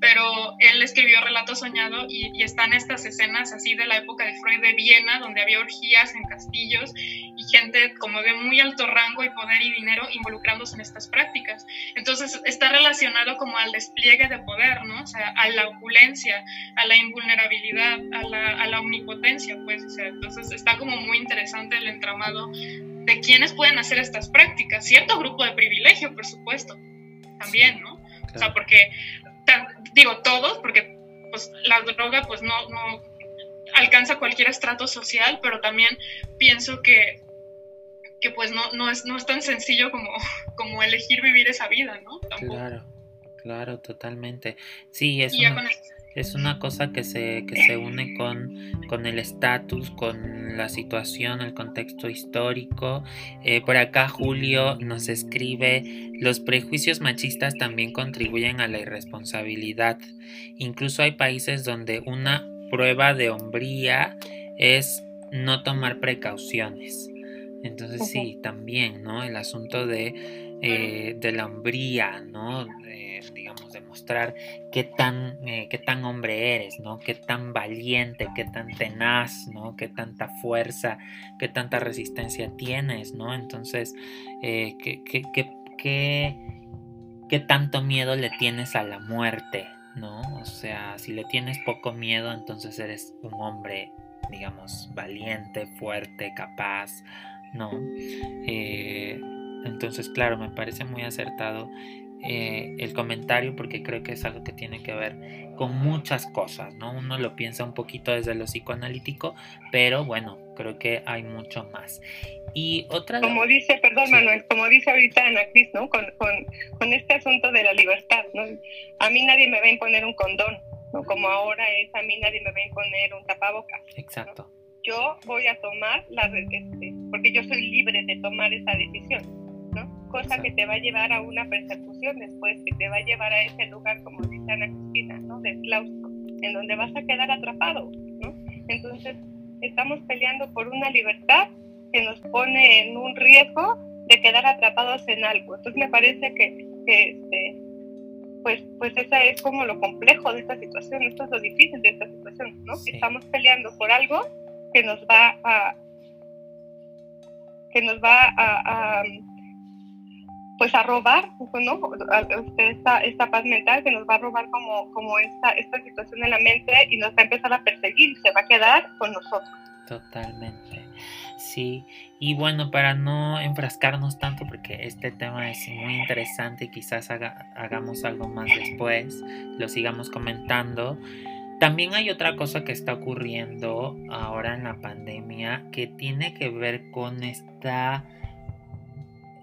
pero él escribió Relato Soñado y, y, están estas escenas así de la época de Freud de Viena, donde había orgías en castillos y gente como de muy alto rango y poder y dinero involucrándose en estas prácticas. Entonces está relacionado como al despliegue de poder, ¿no? O sea, a la opulencia, a la invulnerabilidad, a la, a la omnipotencia, pues, o sea, entonces está como muy interesante el entramado de quiénes pueden hacer estas prácticas. Cierto grupo de privilegio, por supuesto, también, ¿no? O sea, porque, digo, todos, porque pues la droga pues no, no alcanza cualquier estrato social, pero también pienso que, que pues no, no, es, no es tan sencillo como, (laughs) como elegir vivir esa vida, ¿no? Claro, claro, totalmente. Sí, es una es una cosa que se, que se une con, con el estatus, con la situación, el contexto histórico. Eh, por acá Julio nos escribe, los prejuicios machistas también contribuyen a la irresponsabilidad. Incluso hay países donde una prueba de hombría es no tomar precauciones. Entonces sí, también, ¿no? El asunto de eh, de la hombría, ¿no? digamos, demostrar qué tan, eh, tan hombre eres, ¿no? Qué tan valiente, qué tan tenaz, ¿no? Qué tanta fuerza, qué tanta resistencia tienes, ¿no? Entonces, eh, ¿qué, qué, qué, qué tanto miedo le tienes a la muerte, ¿no? O sea, si le tienes poco miedo, entonces eres un hombre, digamos, valiente, fuerte, capaz, ¿no? Eh, entonces, claro, me parece muy acertado eh, el comentario porque creo que es algo que tiene que ver con muchas cosas, ¿no? Uno lo piensa un poquito desde lo psicoanalítico, pero bueno, creo que hay mucho más. Y otra... Como dice, perdón Manuel, como dice ahorita Ana Cris, ¿no? Con, con, este asunto de la libertad, ¿no? A mí nadie me va a imponer un condón, ¿no? Como ahora es, a mí nadie me va a imponer un tapabocas. Exacto. Yo voy a tomar la... Este, porque yo soy libre de tomar esa decisión cosa que te va a llevar a una persecución después, que te va a llevar a ese lugar, como dice Ana Cristina, ¿no? Del claustro, en donde vas a quedar atrapado, ¿no? Entonces, estamos peleando por una libertad que nos pone en un riesgo de quedar atrapados en algo. Entonces, me parece que, este, pues, pues esa es como lo complejo de esta situación, esto es lo difícil de esta situación, ¿no? Estamos peleando por algo que nos va a que nos va a, pues a robar, ¿no? Este, esta, esta paz mental que nos va a robar como, como esta, esta situación en la mente y nos va a empezar a perseguir y se va a quedar con nosotros. Totalmente. Sí, y bueno, para no enfrascarnos tanto, porque este tema es muy interesante y quizás hagamos algo más después, lo sigamos comentando. También hay otra cosa que está ocurriendo ahora en la pandemia que tiene que ver con esta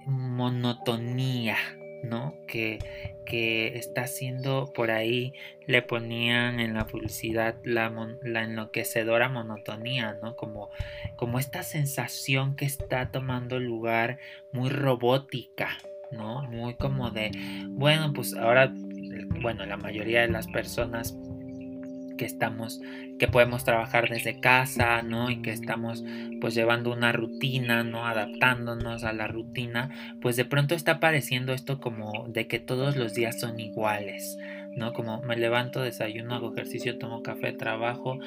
monotonía, ¿no? Que, que está haciendo por ahí, le ponían en la publicidad la, la, enloquecedora monotonía, ¿no? Como, como esta sensación que está tomando lugar muy robótica, ¿no? Muy como de, bueno, pues ahora, bueno, la mayoría de las personas que estamos, que podemos trabajar desde casa, ¿no? Y que estamos pues llevando una rutina, ¿no? Adaptándonos a la rutina, pues de pronto está apareciendo esto como de que todos los días son iguales, ¿no? Como me levanto, desayuno, hago ejercicio, tomo café, trabajo,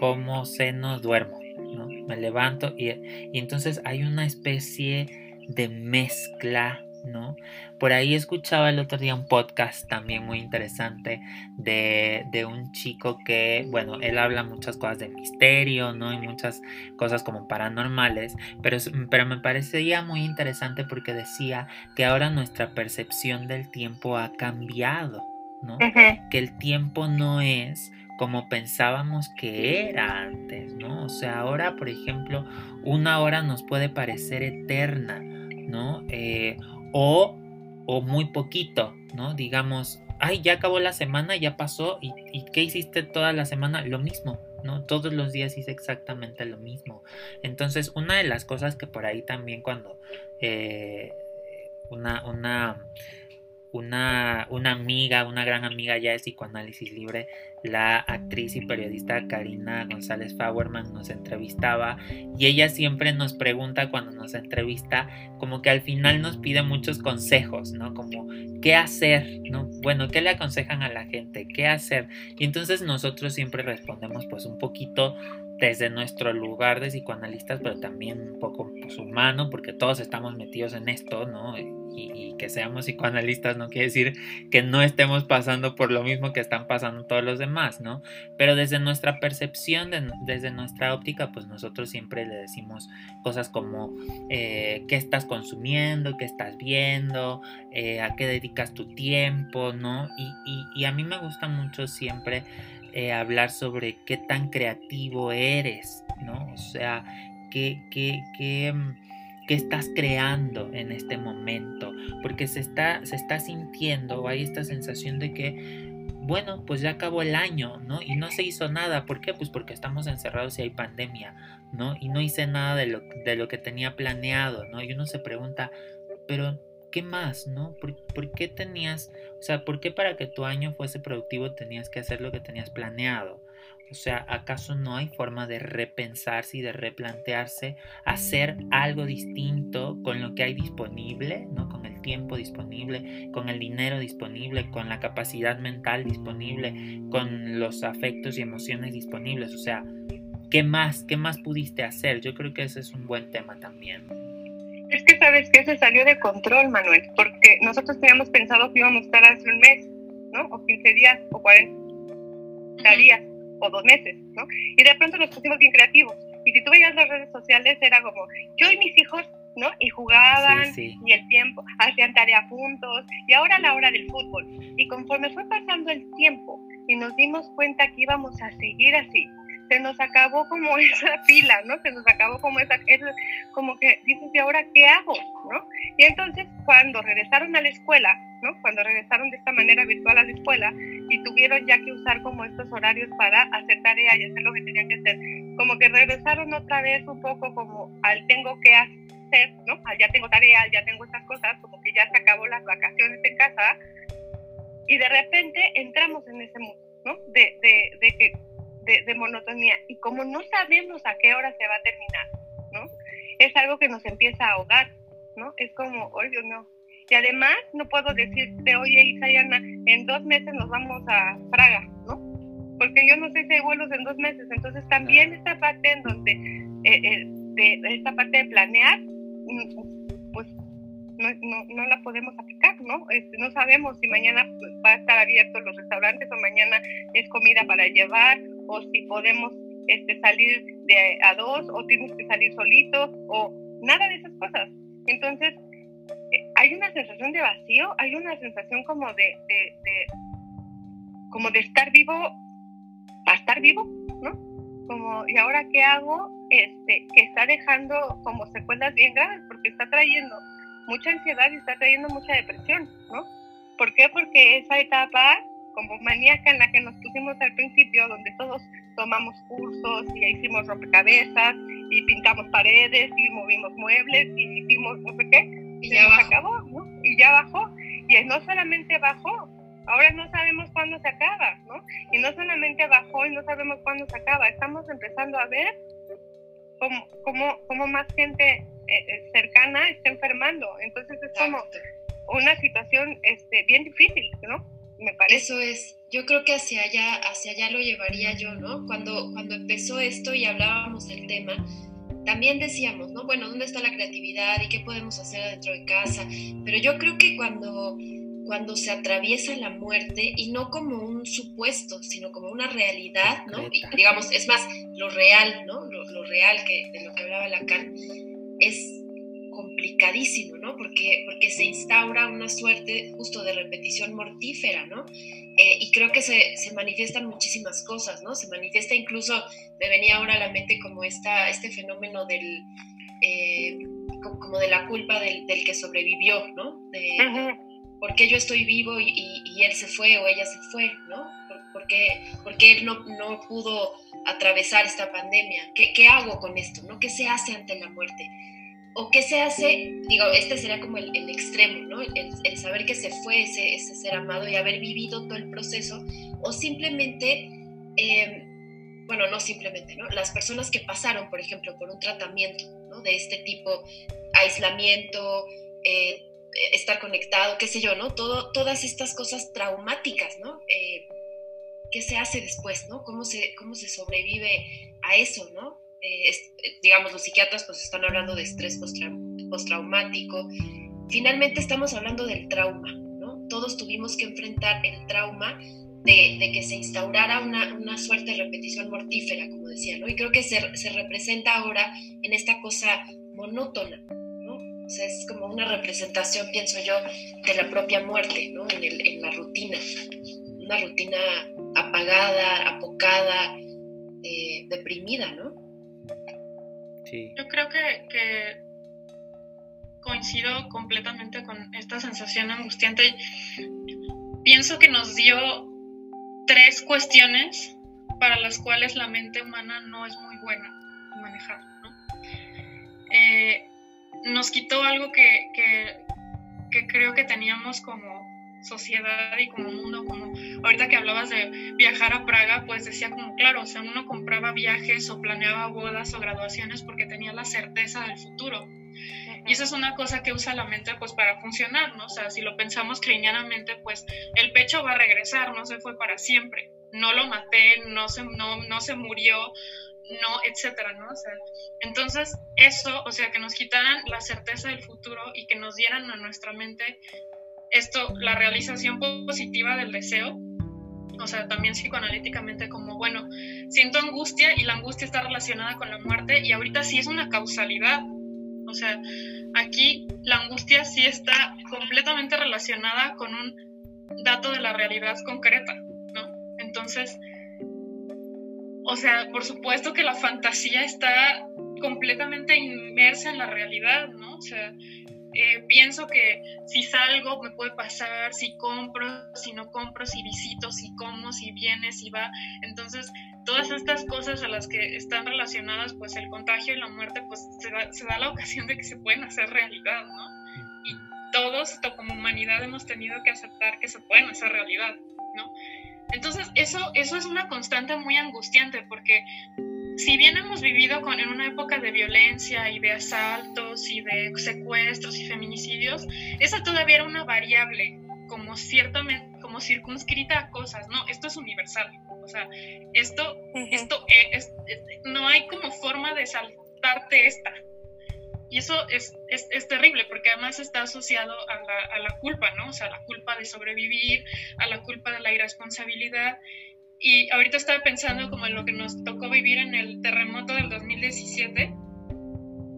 como seno, duermo, ¿no? Me levanto y, y entonces hay una especie de mezcla ¿no? Por ahí escuchaba el otro día un podcast también muy interesante de, de, un chico que, bueno, él habla muchas cosas de misterio, ¿no? Y muchas cosas como paranormales, pero, pero me parecía muy interesante porque decía que ahora nuestra percepción del tiempo ha cambiado, ¿no? Que el tiempo no es como pensábamos que era antes, ¿no? O sea, ahora, por ejemplo, una hora nos puede parecer eterna, ¿no? Eh, o, o muy poquito, ¿no? Digamos, ay, ya acabó la semana, ya pasó, ¿y, ¿y, qué hiciste toda la semana? Lo mismo, ¿no? Todos los días hice exactamente lo mismo. Entonces, una de las cosas que por ahí también cuando eh, una, una una, una amiga, una gran amiga ya de psicoanálisis libre, la actriz y periodista Karina González Fauerman nos entrevistaba y ella siempre nos pregunta cuando nos entrevista, como que al final nos pide muchos consejos, ¿no? Como qué hacer, ¿no? Bueno, ¿qué le aconsejan a la gente? ¿Qué hacer? Y entonces nosotros siempre respondemos pues un poquito desde nuestro lugar de psicoanalistas, pero también un poco pues, humano, porque todos estamos metidos en esto, ¿no? Y, que seamos psicoanalistas no quiere decir que no estemos pasando por lo mismo que están pasando todos los demás, ¿no? Pero desde nuestra percepción, desde nuestra óptica, pues nosotros siempre le decimos cosas como eh, qué estás consumiendo, qué estás viendo, eh, a qué dedicas tu tiempo, ¿no? y a mí me gusta mucho siempre eh, hablar sobre qué tan creativo eres, ¿no? O sea, qué, qué, qué, mm, qué estás creando en este momento, porque se está, se está sintiendo, hay esta sensación de que, bueno, pues ya acabó el año, ¿no? Y no se hizo nada, ¿por qué? Pues porque estamos encerrados y hay pandemia, ¿no? Y no hice nada de lo, de lo que tenía planeado, ¿no? Y uno se pregunta, pero ¿qué más, no? ¿Por, qué tenías, o sea, por qué para que tu año fuese productivo tenías que hacer lo que tenías planeado? O sea, ¿acaso no hay forma de repensarse y de replantearse hacer algo distinto con lo que hay disponible, ¿no? Con el tiempo disponible, con el dinero disponible, con la capacidad mental disponible, con los afectos y emociones disponibles. O sea, ¿qué más? ¿Qué más pudiste hacer? Yo creo que ese es un buen tema también. Es que sabes que se salió de control, Manuel, porque nosotros teníamos pensado que íbamos a estar hace un mes, ¿no? O 15 días, o 40 días, o dos meses, ¿no? Y de pronto nos pusimos bien creativos. Y si tú veías las redes sociales, era como yo y mis hijos, ¿no? Y jugaban, y el tiempo, hacían tarea juntos, y ahora la hora del fútbol. Y conforme fue pasando el tiempo y nos dimos cuenta que íbamos a seguir así, (laughs) se nos acabó como esa pila, ¿no? Se nos acabó como esa, como que dices, ¿y ahora qué hago? ¿no? Y entonces cuando regresaron a la escuela, ¿no? Cuando regresaron de esta manera virtual a la escuela y tuvieron ya que usar como estos horarios para hacer tarea y hacer lo que tenían que hacer, como que regresaron otra vez un poco como al tengo que hacer, ¿no? Ya tengo tarea, ya tengo estas cosas, como que ya se acabó las vacaciones en casa y de repente entramos en ese mundo, ¿no? De, de, de que de, monotonía. Y como no sabemos a qué hora se va a terminar, ¿no? Es algo que nos empieza a ahogar, ¿no? Es como, oye, no. Y además no puedo decirte, oye, Isayana, en dos meses nos vamos a Praga, ¿no? Porque yo no sé si hay vuelos en dos meses. Entonces también esta parte en donde, eh, eh, de, esta parte de planear, mm, pues no, no, no la podemos aplicar, ¿no? Este, no sabemos si mañana va a estar abiertos los restaurantes o mañana es comida para llevar o si podemos este, salir de a dos o tienes que salir solito o nada de esas cosas. Entonces, eh, hay una sensación de vacío, hay una sensación como de, de, de, como de estar vivo para estar vivo, ¿no? Como, ¿y ahora qué hago? Este, que está dejando como secuelas bien graves porque está trayendo mucha ansiedad y está trayendo mucha depresión, ¿no? ¿Por qué? Porque esa etapa como maníaca en la que nos pusimos al principio, donde todos tomamos cursos y hicimos rompecabezas y pintamos paredes y movimos muebles y hicimos no sé qué, y ya acabó, ¿no? Y ya bajó. Y no solamente bajó, ahora no sabemos cuándo se acaba, ¿no? Y no solamente bajó y no sabemos cuándo se acaba, estamos empezando a ver cómo, cómo, cómo más gente eh, eh, cercana está enfermando. Entonces es como una situación este, bien difícil, ¿no? Me parece. Eso es, yo creo que hacia allá, hacia allá lo llevaría yo, ¿no? Cuando, cuando empezó esto y hablábamos del tema, también decíamos, ¿no? Bueno, ¿dónde está la creatividad y qué podemos hacer dentro de casa? Pero yo creo que cuando, cuando se atraviesa la muerte, y no como un supuesto, sino como una realidad, ¿no? Y, digamos, es más, lo real, ¿no? Lo, lo real que, de lo que hablaba Lacan, es complicadísimo, ¿no? Porque, porque se instaura una suerte justo de repetición mortífera, ¿no? Eh, y creo que se, se, manifiestan muchísimas cosas, ¿no? Se manifiesta incluso, me venía ahora a la mente como esta, este fenómeno del, eh, como de la culpa del, del que sobrevivió, ¿no? De, ¿Por qué yo estoy vivo y, y, él se fue o ella se fue, ¿no? ¿Por, qué, porque él no, no pudo atravesar esta pandemia? ¿Qué, ¿Qué hago con esto, no? ¿Qué se hace ante la muerte? ¿O qué se hace? Digo, este sería como el, extremo, ¿no? El, saber que se fue ese, ser amado y haber vivido todo el proceso, o simplemente, em, bueno, no simplemente, ¿no? Las personas que pasaron, por ejemplo, por un tratamiento, ¿no? De este tipo, aislamiento, eh, estar conectado, qué sé yo, ¿no? Todas estas cosas traumáticas, ¿no? Eh, ¿Qué se hace después, ¿no? ¿Cómo se, cómo se sobrevive a eso, ¿no? Eh, digamos, los psiquiatras pues están hablando de estrés postraumático. Finalmente estamos hablando del trauma, ¿no? Todos tuvimos que enfrentar el trauma de, que se instaurara una, una, suerte de repetición mortífera, como decía, ¿no? Y creo que se, se representa ahora en esta cosa monótona, ¿no? O sea, es como una representación, pienso yo, de la propia muerte, ¿no? En, el, en la rutina, una rutina apagada, apocada, eh, deprimida, ¿no? Yo creo que, coincido completamente con esta sensación angustiante. Pienso que nos dio tres cuestiones para las cuales la mente humana no es muy buena manejar. Eh, nos quitó algo que, que creo que teníamos como sociedad y como mundo, como ahorita que hablabas de viajar a Praga, pues decía como, claro, o sea, uno compraba viajes o planeaba bodas o graduaciones porque tenía la certeza del futuro. Y esa es una cosa que usa la mente pues para funcionar, ¿no? O sea, si lo pensamos clinianamente, pues el pecho va a regresar, no se fue para siempre. No lo maté, no se, no, no se murió, no, etcétera, ¿no? O sea, entonces eso, o sea, que nos quitaran la certeza del futuro y que nos dieran a nuestra mente esto, la realización positiva del deseo, o sea, también psicoanalíticamente como, bueno, siento angustia y la angustia está relacionada con la muerte y ahorita sí es una causalidad. O sea, aquí la angustia sí está completamente relacionada con un dato de la realidad concreta, ¿no? Entonces, o sea, por supuesto que la fantasía está completamente inmersa en la realidad, ¿no? O sea, eh, pienso que si salgo me puede pasar, si compro, si no compro, si visito, si como, si viene, si va. Entonces, todas estas cosas a las que están relacionadas, pues el contagio y la muerte, pues se da, se da la ocasión de que se pueden hacer realidad, ¿no? Y todos, como humanidad, hemos tenido que aceptar que se pueden hacer realidad, ¿no? Entonces, eso, eso es una constante muy angustiante porque si bien hemos vivido con, en una época de violencia y de asaltos y de secuestros y feminicidios, esa todavía era una variable como ciertamente como circunscrita a cosas, no, esto es universal, o sea, esto, esto es, no hay como forma de saltarte esta. Y eso es, es, terrible porque además está asociado a la, a la, culpa, ¿no? O sea, la culpa de sobrevivir, a la culpa de la irresponsabilidad. Y ahorita estaba pensando como en lo que nos tocó vivir en el terremoto del 2017,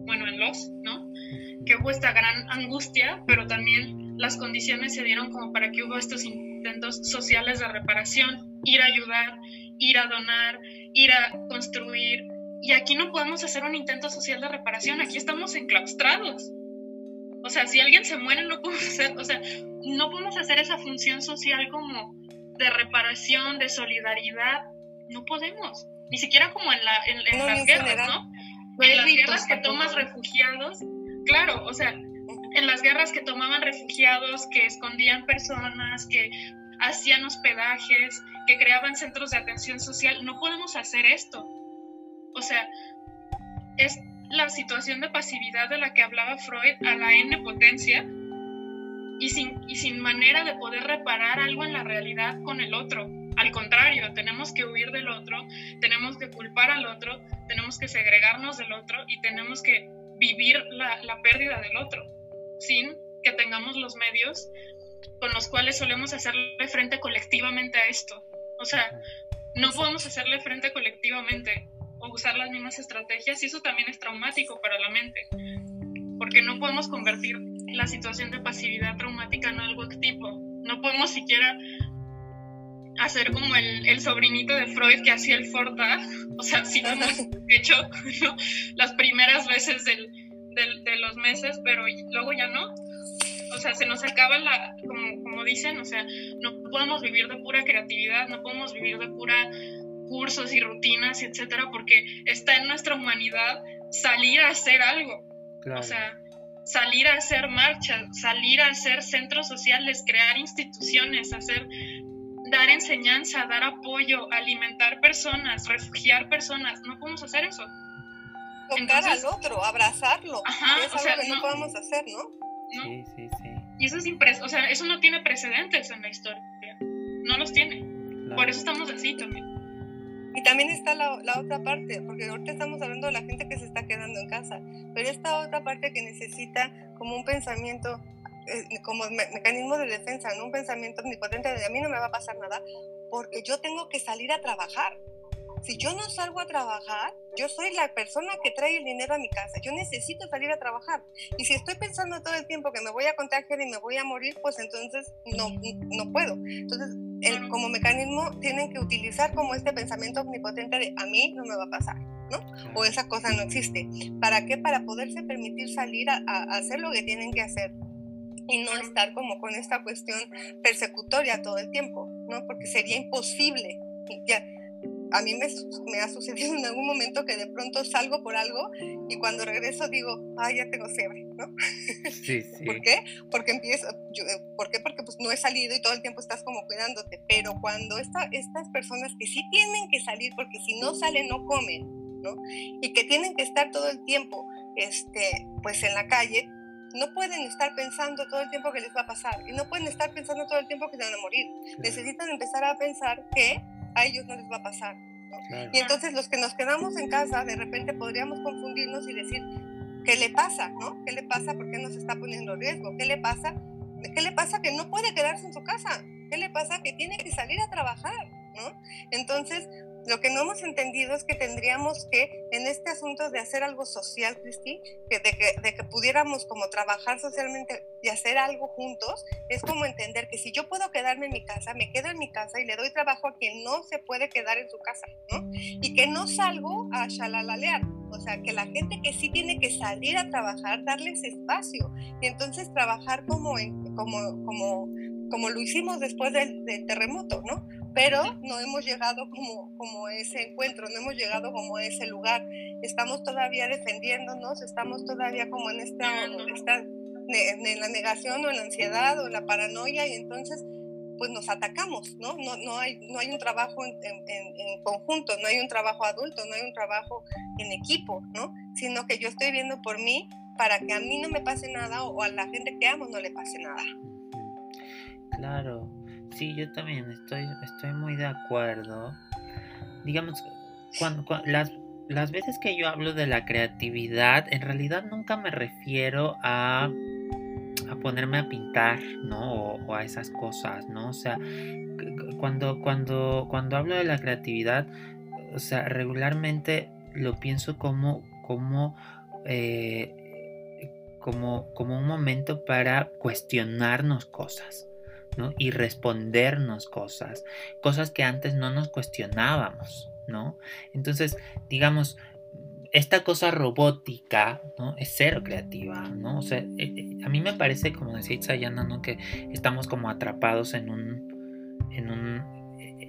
bueno, en los, ¿no? Que hubo esta gran angustia, pero también las condiciones se dieron como para que hubo estos intentos sociales de reparación, ir a ayudar, ir a donar, ir a construir, y aquí no podemos hacer un intento social de reparación, aquí estamos enclaustrados. O sea, si alguien se muere, no podemos hacer, o sea, no podemos hacer esa función social como de reparación, de solidaridad. No podemos. Ni siquiera como en, la, en, las guerras, ¿no? en las guerras que tomas refugiados, claro, o sea, en las guerras que tomaban refugiados, que escondían personas, que hacían hospedajes, que creaban centros de atención social, no podemos hacer esto. O sea, es la situación de pasividad de la que hablaba Freud a la n potencia y sin, y sin manera de poder reparar algo en la realidad con el otro. Al contrario, tenemos que huir del otro, tenemos que culpar al otro, tenemos que segregarnos del otro y tenemos que vivir la, la pérdida del otro, sin que tengamos los medios con los cuales solemos hacerle frente colectivamente a esto. O sea, no podemos hacerle frente colectivamente o usar las mismas estrategias y eso también es traumático para la mente, porque no podemos convertir la situación de pasividad traumática en algo activo, no podemos siquiera hacer como el, el sobrinito de Freud que hacía el Forta, (laughs) o sea, si (laughs) no hemos hecho las primeras veces del, del, de los meses, pero luego ya no. O sea, se nos acaba la, como, como dicen, o sea, no podemos vivir de pura creatividad, no podemos vivir de pura cursos y rutinas, etcétera, porque está en nuestra humanidad salir a hacer algo. O sea, salir a hacer marchas, salir a hacer centros sociales, crear instituciones, hacer dar enseñanza, dar apoyo, alimentar personas, refugiar personas. No podemos hacer eso. Tocar al otro, abrazarlo. Ajá, es algo que no, podemos hacer, ¿no? Sí, sí, sí. Y eso es impres o sea, eso no tiene precedentes en la historia. No los tiene. Por eso estamos así también. Y también está la, la, otra parte, porque ahorita estamos hablando de la gente que se está quedando en casa, pero esta otra parte que necesita como un pensamiento, eh, como mecanismo de defensa, ¿no? un pensamiento omnipotente de a mí no me va a pasar nada, porque yo tengo que salir a trabajar. Si yo no salgo a trabajar, yo soy la persona que trae el dinero a mi casa. Yo necesito salir a trabajar. Y si estoy pensando todo el tiempo que me voy a contagiar y me voy a morir, pues entonces no, no puedo. Entonces, el, como mecanismo tienen que utilizar como este pensamiento omnipotente de a mí no me va a pasar, ¿no? O esa cosa no existe. ¿Para qué? Para poderse permitir salir a, a hacer lo que tienen que hacer y no estar como con esta cuestión persecutoria todo el tiempo, ¿no? Porque sería imposible. Ya, a mí me, me, ha sucedido en algún momento que de pronto salgo por algo y cuando regreso digo, ay, ya tengo fiebre, ¿no? Sí, (laughs) sí. ¿Por qué? Porque empiezo, eh, ¿por qué? Porque pues no he salido y todo el tiempo estás como cuidándote, pero cuando esta, estas personas que sí tienen que salir, porque si no salen no comen, ¿no? Y que tienen que estar todo el tiempo, este, pues en la calle, no pueden estar pensando todo el tiempo que les va a pasar y no pueden estar pensando todo el tiempo que se van a morir. Necesitan empezar a pensar que a ellos no les va a pasar. Y entonces los que nos quedamos en casa, de repente podríamos confundirnos y decir, ¿qué le pasa? ¿no? ¿Qué le pasa? ¿Por qué nos está poniendo riesgo? ¿Qué le pasa? ¿Qué le pasa que no puede quedarse en su casa? ¿Qué le pasa que tiene que salir a trabajar? ¿no? Entonces, lo que no hemos entendido es que tendríamos que, en este asunto de hacer algo social, Cristi, que de, que, de que pudiéramos como trabajar socialmente y hacer algo juntos, es como entender que si yo puedo quedarme en mi casa, me quedo en mi casa y le doy trabajo a quien no se puede quedar en su casa, ¿no? Y que no salgo a shalalalear, o sea, que la gente que sí tiene que salir a trabajar, darles espacio y entonces trabajar como, en, como, como, como lo hicimos después del, del terremoto, ¿no? Pero no hemos llegado como, como ese encuentro, no hemos llegado como a ese lugar. Estamos todavía defendiéndonos, estamos todavía como en esta, esta en la negación o en la ansiedad o en la paranoia y entonces pues nos atacamos, ¿no? No, no, hay, no hay un trabajo en, en, en, conjunto, no hay un trabajo adulto, no hay un trabajo en equipo, ¿no? Sino que yo estoy viendo por mí para que a mí no me pase nada o a la gente que amo no le pase nada. Claro, Sí, yo también estoy, estoy muy de acuerdo. Digamos, cuando, las, las veces que yo hablo de la creatividad, en realidad nunca me refiero a, a ponerme a pintar, ¿no? O, a esas cosas, ¿no? O sea, cuando, cuando, cuando hablo de la creatividad, o sea, regularmente lo pienso como, como, eh, como, como un momento para cuestionarnos cosas. ¿No? y respondernos cosas, cosas que antes no nos cuestionábamos, ¿no? Entonces, digamos, esta cosa robótica, ¿no? Es cero creativa, ¿no? O sea, eh, eh, a mí me parece, como decía Itzayana, ¿no? Que estamos como atrapados en un, en un,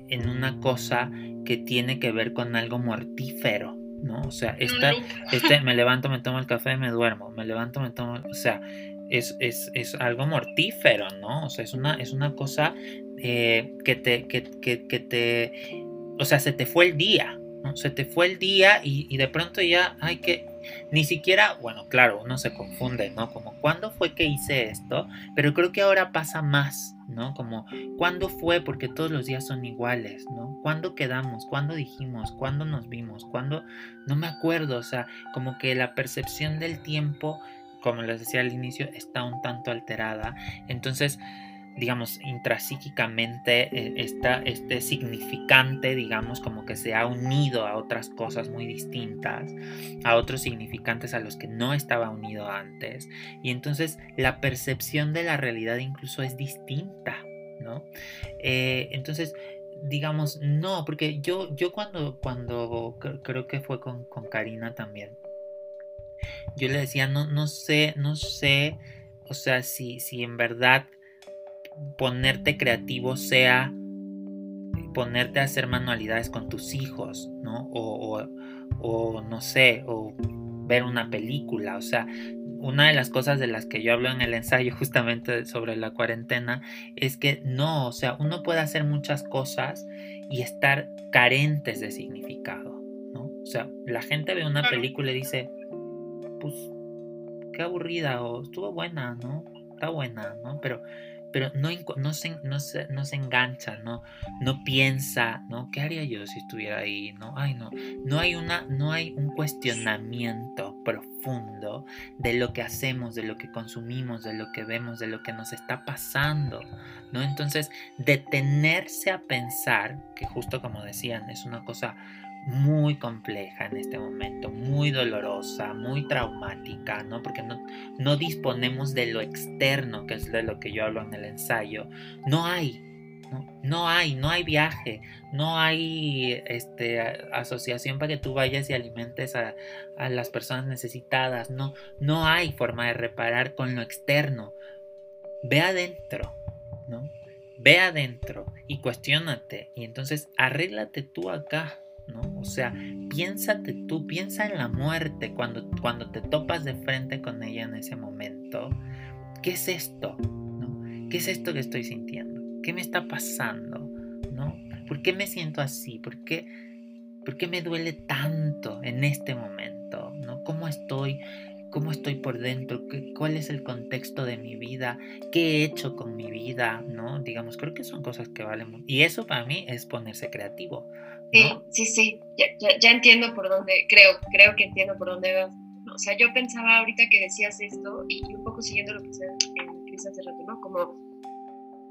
en una cosa que tiene que ver con algo mortífero, ¿no? O sea, esta, este, me levanto, me tomo el café, me duermo, me levanto, me tomo, o sea, es, es, es algo mortífero, ¿no? O sea, es una, es una cosa eh, que, te, que, que, que te o sea, se te fue el día, ¿no? Se te fue el día y, de pronto ya hay que, ni siquiera, bueno, claro, uno se confunde, ¿no? Como, ¿cuándo fue que hice esto? Pero creo que ahora pasa más, ¿no? Como, ¿cuándo fue? Porque todos los días son iguales, ¿no? ¿Cuándo quedamos? ¿Cuándo dijimos? ¿Cuándo nos vimos? ¿Cuándo? No me acuerdo, o sea, como que la percepción del tiempo, como les decía al inicio, está un tanto alterada. Entonces, digamos, intrapsíquicamente está este significante, digamos, como que se ha unido a otras cosas muy distintas, a otros significantes a los que no estaba unido antes. Y entonces la percepción de la realidad incluso es distinta, ¿no? Eh, entonces, digamos, no, porque yo, yo cuando, cuando creo que fue con, con Karina también, yo le decía, no, no sé, no sé, o sea, si, si en verdad ponerte creativo sea ponerte a hacer manualidades con tus hijos, ¿no? O, no sé, o ver una película, o sea, una de las cosas de las que yo hablo en el ensayo (laughs) justamente sobre la cuarentena es que no, o sea, uno puede hacer muchas cosas y estar carentes de significado, ¿no? O sea, la gente ve una película y dice, pues, qué aburrida o estuvo buena, ¿no? Está buena, ¿no? Pero pero no, no, se, no, se, no se engancha, no, no piensa, ¿no? ¿Qué haría yo si estuviera ahí? No, ay, no, no hay, una, no hay un cuestionamiento profundo de lo que hacemos, de lo que consumimos, de lo que vemos, de lo que nos está pasando, ¿no? Entonces, detenerse a pensar, que justo como decían, es una cosa muy compleja en este momento, muy dolorosa, muy traumática, ¿no? Porque no, no disponemos de lo externo, que es de lo que yo hablo en el ensayo. No hay, ¿no? hay, no hay viaje, no hay este, asociación para que tú vayas y alimentes a, a las personas necesitadas, no, no hay forma de reparar con lo externo. Ve adentro, ¿no? Ve adentro y cuestionate y entonces arréglate tú acá, ¿no? O sea, piénsate tú, piensa en la muerte cuando, cuando te topas de frente con ella en ese momento. ¿Qué es esto? ¿Qué es esto que estoy sintiendo? ¿Qué me está pasando? ¿No? ¿Por qué me siento así? ¿Por qué, ¿Por qué me duele tanto en este momento? ¿No? ¿Cómo estoy? cómo estoy por dentro, cuál es el contexto de mi vida, qué he hecho con mi vida, ¿no? Digamos, creo que son cosas que valen mucho. Y eso para mí es ponerse creativo. Sí, sí, sí, ya, entiendo por dónde, creo, creo que entiendo por dónde vas. o sea, yo pensaba ahorita que decías esto y, un poco siguiendo lo que decía Cris hace rato, ¿no? Como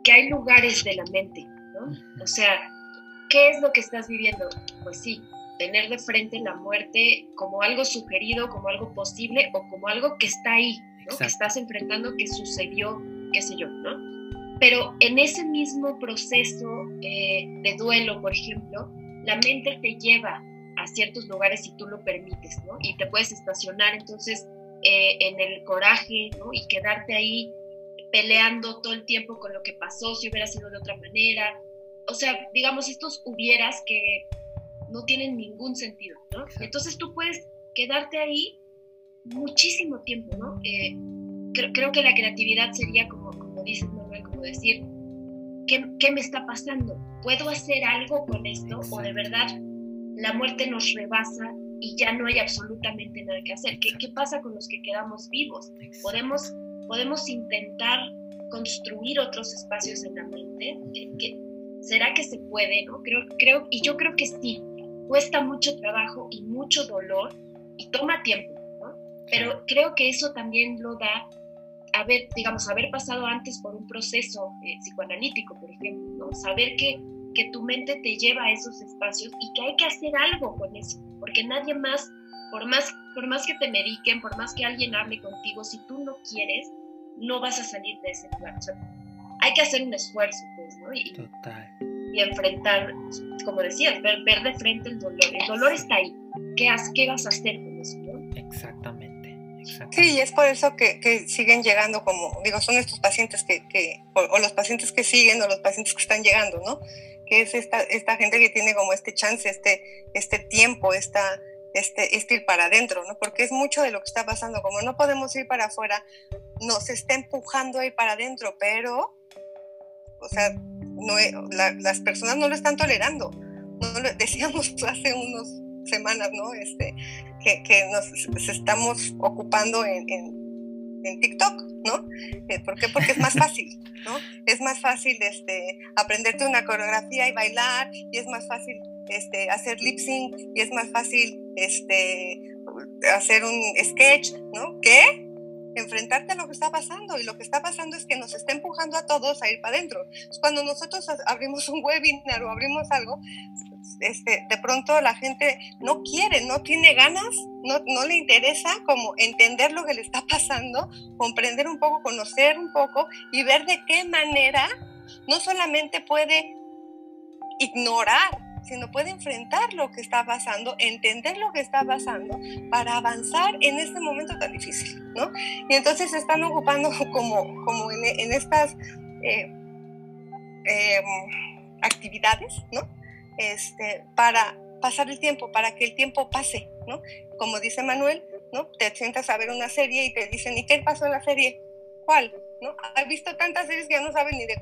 que hay lugares de la mente, ¿no? O sea, ¿qué es lo que estás viviendo? Pues sí, tener de frente la muerte como algo sugerido, como algo posible o como algo que está ahí, ¿no? que estás enfrentando, que sucedió, qué sé yo, ¿no? Pero en ese mismo proceso eh, de duelo, por ejemplo, la mente te lleva a ciertos lugares si tú lo permites, ¿no? Y te puedes estacionar entonces eh, en el coraje, ¿no? Y quedarte ahí peleando todo el tiempo con lo que pasó, si hubiera sido de otra manera. O sea, digamos, estos hubieras que no tienen ningún sentido, ¿no? Entonces tú puedes quedarte ahí muchísimo tiempo, ¿no? Eh, creo, que la creatividad sería como, como dices, Manuel, como decir, ¿qué, ¿qué, me está pasando? ¿Puedo hacer algo con esto? ¿O de verdad la muerte nos rebasa y ya no hay absolutamente nada que hacer? ¿Qué, qué pasa con los que quedamos vivos? ¿Podemos, podemos intentar construir otros espacios en la mente? ¿Será que se puede? ¿no? Creo, creo, y yo creo que sí, cuesta mucho trabajo y mucho dolor y toma tiempo, ¿no? Pero creo que eso también lo da haber, digamos, haber pasado antes por un proceso eh, psicoanalítico, por ejemplo, ¿no? Saber que, que tu mente te lleva a esos espacios y que hay que hacer algo con eso, porque nadie más, por más, por más que te mediquen, por más que alguien hable contigo, si tú no quieres, no vas a salir de ese plan. O sea, hay que hacer un esfuerzo, pues, ¿no? Y, Total. y enfrentar, como decías, ver, ver de frente el dolor. El dolor está ahí. ¿Qué, has, qué vas a hacer con eso, no? Exactamente. Sí, y es por eso que, que, siguen llegando como, digo, son estos pacientes que, que o, o, los pacientes que siguen o los pacientes que están llegando, ¿no? Que es esta, esta gente que tiene como este chance, este, este tiempo, esta, este, este ir para adentro, ¿no? Porque es mucho de lo que está pasando, como no podemos ir para afuera, nos está empujando a ir para adentro, pero, o sea, no, la, las personas no lo están tolerando. No lo, (laughs) decíamos hace unos semanas, ¿no? Este, que, que nos estamos ocupando en, en, en TikTok, ¿no? Eh, ¿Por qué? Porque es más fácil, ¿no? Es más fácil este, aprenderte una coreografía y bailar, y es más fácil este, hacer lip sync, y es más fácil este, hacer un sketch, ¿no? ¿Qué? enfrentarte a lo que está pasando y lo que está pasando es que nos está empujando a todos a ir para adentro. Cuando nosotros abrimos un webinar o abrimos algo, este, de pronto la gente no quiere, no tiene ganas, no, no le interesa como entender lo que le está pasando, comprender un poco, conocer un poco y ver de qué manera no solamente puede ignorar sino puede enfrentar lo que está pasando, entender lo que está pasando para avanzar en este momento tan difícil, ¿no? Y entonces se están ocupando (laughs) como, como en, estas eh, eh, actividades, ¿no? Este, para pasar el tiempo, para que el tiempo pase, ¿no? Como dice Manuel, ¿no? Te sientas a ver una serie y te dicen, ¿y qué pasó en la serie? ¿Cuál? ¿No? Has visto tantas series que ya no saben ni de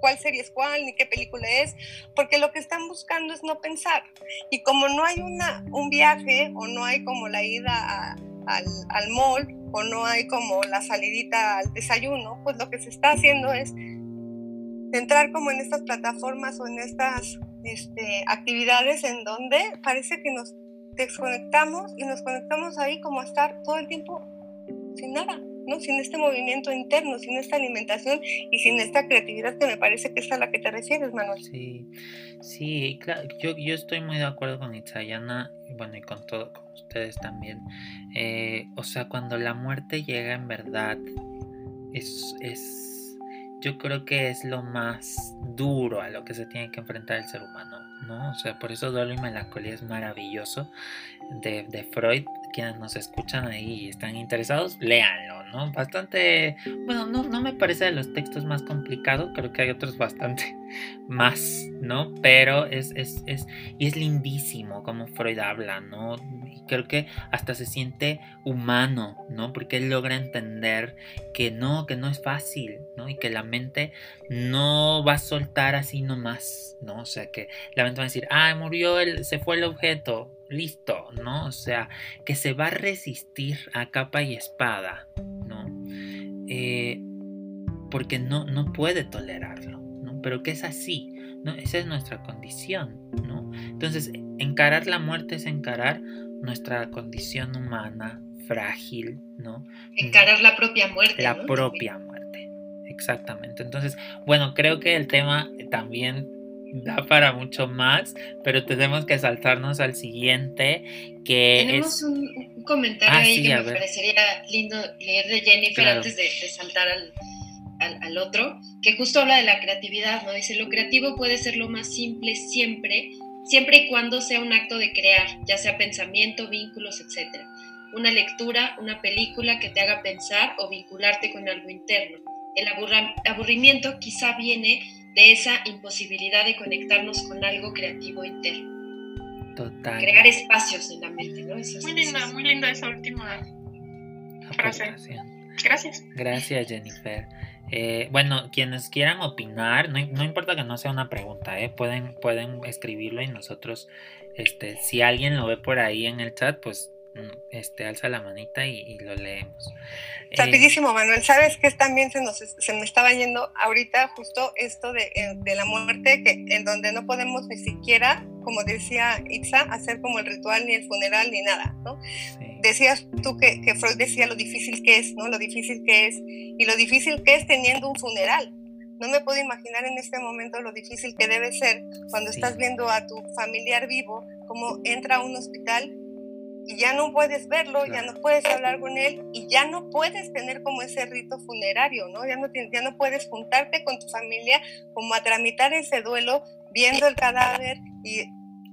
cuál serie es cuál, ni qué película es, porque lo que están buscando es no pensar. Y como no hay una, un viaje o no hay como la ida al, al mall o no hay como la salidita al desayuno, pues lo que se está haciendo es entrar como en estas plataformas o en estas este, actividades en donde parece que nos desconectamos y nos conectamos ahí como a estar todo el tiempo sin nada. ¿no? Sin este movimiento interno, sin esta alimentación y sin esta creatividad que me parece que es a la que te refieres, Manuel. Sí, sí, claro, yo, yo estoy muy de acuerdo con Itzayana, bueno, y con todo, con ustedes también. Eh, o sea, cuando la muerte llega en verdad, es, es, yo creo que es lo más duro a lo que se tiene que enfrentar el ser humano. ¿no? O sea, por eso Duelo y Melancolía es maravilloso de, Freud. Quienes nos escuchan ahí y están interesados, léanlo, ¿no? Bastante, bueno, no, no me parece de los textos más complicados, creo que hay otros bastante (laughs) más, ¿no? Pero es, es, es, y es lindísimo como Freud habla, ¿no? Creo que hasta se siente humano, ¿no? Porque él logra entender que no, que no es fácil, ¿no? Y que la mente no va a soltar así nomás, ¿no? O sea, que la mente va a decir, ah, murió, el, se fue el objeto, listo, ¿no? O sea, que se va a resistir a capa y espada, ¿no? Eh, porque no, no puede tolerarlo, ¿no? Pero que es así, ¿no? Esa es nuestra condición, ¿no? Entonces, encarar la muerte es encarar nuestra condición humana frágil, ¿no? Encarar la propia muerte. La ¿no? propia muerte, exactamente. Entonces, bueno, creo que el tema también da para mucho más, pero tenemos que saltarnos al siguiente, que Tenemos es... un, un comentario Ah, ahí sí, que me ver. parecería lindo leer de Jennifer Claro. antes de, de saltar al, al, al otro, que justo habla de la creatividad, ¿no? Dice, lo creativo puede ser lo más simple siempre, siempre y cuando sea un acto de crear, ya sea pensamiento, vínculos, etc. Una lectura, una película que te haga pensar o vincularte con algo interno. El aburrimiento quizá viene de esa imposibilidad de conectarnos con algo creativo interno. Total. Crear espacios en la mente, ¿no? Esas Muy linda, muy linda esa última frase. Gracias. Gracias, Jennifer. Eh, bueno, quienes quieran opinar, no, no importa que no sea una pregunta, ¿eh? pueden, pueden escribirlo y nosotros, este, si alguien lo ve por ahí en el chat, pues este, alza la manita y, y lo leemos. Eh, Rapidísimo, Manuel. ¿Sabes qué también se, nos, se me estaba yendo ahorita justo esto de, eh, de la muerte, que en donde no podemos ni siquiera como decía Itza, hacer como el ritual ni el funeral ni nada, ¿no? Decías tú que, que, Freud decía lo difícil que es, ¿no? Lo difícil que es y lo difícil que es teniendo un funeral. No me puedo imaginar en este momento lo difícil que debe ser cuando estás viendo a tu familiar vivo, como entra a un hospital y ya no puedes verlo, ya no puedes hablar con él y ya no puedes tener como ese rito funerario, ¿no? Ya no, ya no puedes juntarte con tu familia como a tramitar ese duelo viendo el cadáver y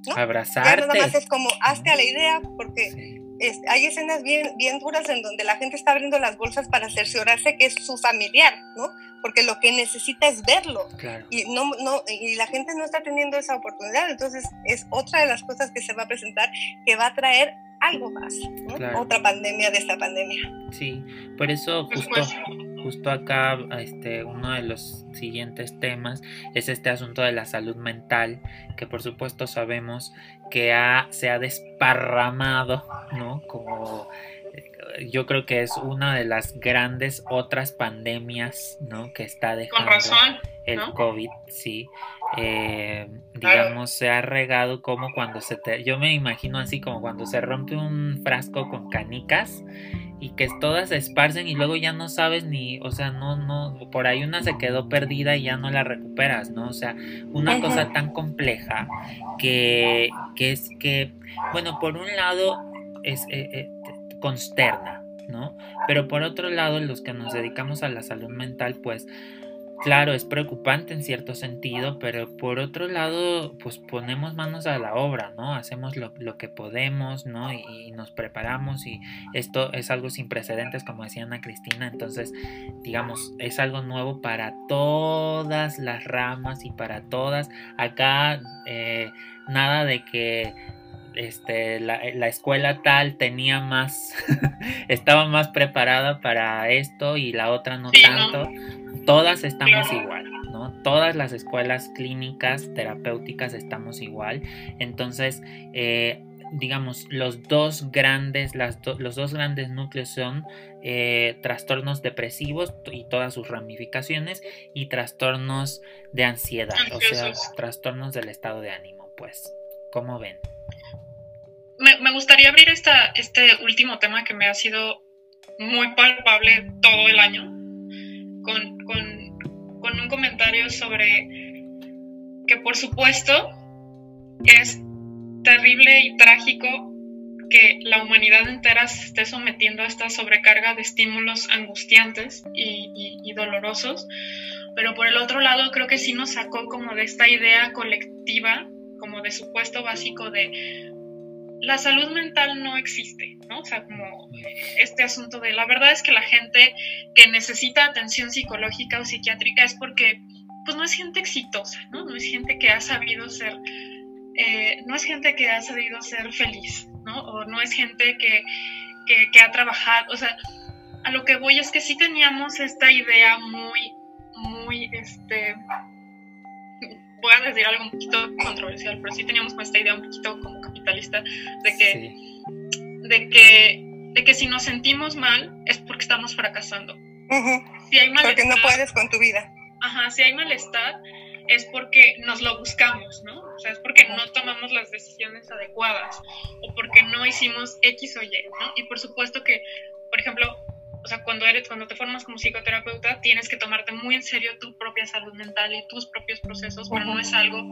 ¿no? abrazarte. Ya nada más es como hazte a la idea porque hay escenas bien, bien duras en donde la gente está abriendo las bolsas para cerciorarse que es su familiar, ¿no? Porque lo que necesita es verlo. Y, no, no, y la gente no está teniendo esa oportunidad. Entonces es otra de las cosas que se va a presentar que va a traer algo más, otra pandemia de esta pandemia. Sí, por eso justo, justo acá este, uno de los siguientes temas es este asunto de la salud mental, que por supuesto sabemos que ha, se ha desparramado, ¿no? Como eh, yo creo que es una de las grandes otras pandemias, ¿no? Que está dejando el COVID, sí. Eh, digamos, se ha regado como cuando se te... Yo me imagino así como cuando se rompe un frasco con canicas y que todas se esparcen y luego ya no sabes ni, o sea, no, no, por ahí una se quedó perdida y ya no la recuperas, ¿no? O sea, una cosa tan compleja que, que es que, bueno, por un lado es eh, eh, consterna, ¿no? Pero por otro lado, los que nos dedicamos a la salud mental, pues Claro, es preocupante en cierto sentido, pero por otro lado, pues ponemos manos a la obra, ¿no? Hacemos lo, que podemos, ¿no? Y, nos preparamos y esto es algo sin precedentes, como decía Ana Cristina, entonces, digamos, es algo nuevo para todas las ramas y para todas. Acá, eh, nada de que este, la, escuela tal tenía más, (laughs) estaba más preparada para esto y la otra no tanto todas estamos igual, ¿no? Todas las escuelas clínicas, terapéuticas estamos igual. Entonces, eh, digamos, los dos grandes, las los dos grandes núcleos son eh, trastornos depresivos y todas sus ramificaciones y trastornos de ansiedad, o sea, trastornos del estado de ánimo, pues. ¿Cómo ven? Me, gustaría abrir esta, este último tema que me ha sido muy palpable todo el año, con, con, un comentario sobre que por supuesto es terrible y trágico que la humanidad entera se esté sometiendo a esta sobrecarga de estímulos angustiantes y, y, dolorosos, pero por el otro lado creo que sí nos sacó como de esta idea colectiva, como de supuesto básico de la salud mental no existe, ¿no? O sea, como este asunto de la verdad es que la gente que necesita atención psicológica o psiquiátrica es porque, pues no es gente exitosa, ¿no? No es gente que ha sabido ser, eh, no es gente que ha sabido ser feliz, ¿no? O no es gente que, que, que ha trabajado, o sea, a lo que voy es que sí teníamos esta idea muy, muy, este, voy a decir algo un poquito controversial, pero sí teníamos como esta idea un poquito como capitalista de que, de que, de que si nos sentimos mal es porque estamos fracasando. si hay porque no puedes con tu vida. Ajá, si hay malestar es porque nos lo buscamos, ¿no? O sea, es porque no tomamos las decisiones adecuadas o porque no hicimos X o Y, ¿no? Y por supuesto que, por ejemplo, o sea, cuando, eres, cuando te formas como psicoterapeuta, tienes que tomarte muy en serio tu propia salud mental y tus propios procesos, pero no es algo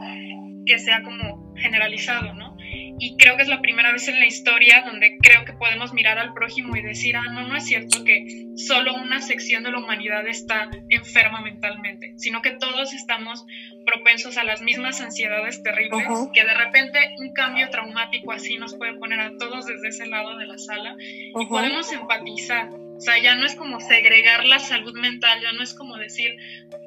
que sea como generalizado, ¿no? Y creo que es la primera vez en la historia donde creo que podemos mirar al prójimo y decir, ah, no, no es cierto que solo una sección de la humanidad está enferma mentalmente, sino que todos estamos propensos a las mismas ansiedades terribles, que de repente un cambio traumático así nos puede poner a todos desde ese lado de la sala y podemos empatizar sea, ya no es como segregar la salud mental, ya no es como decir,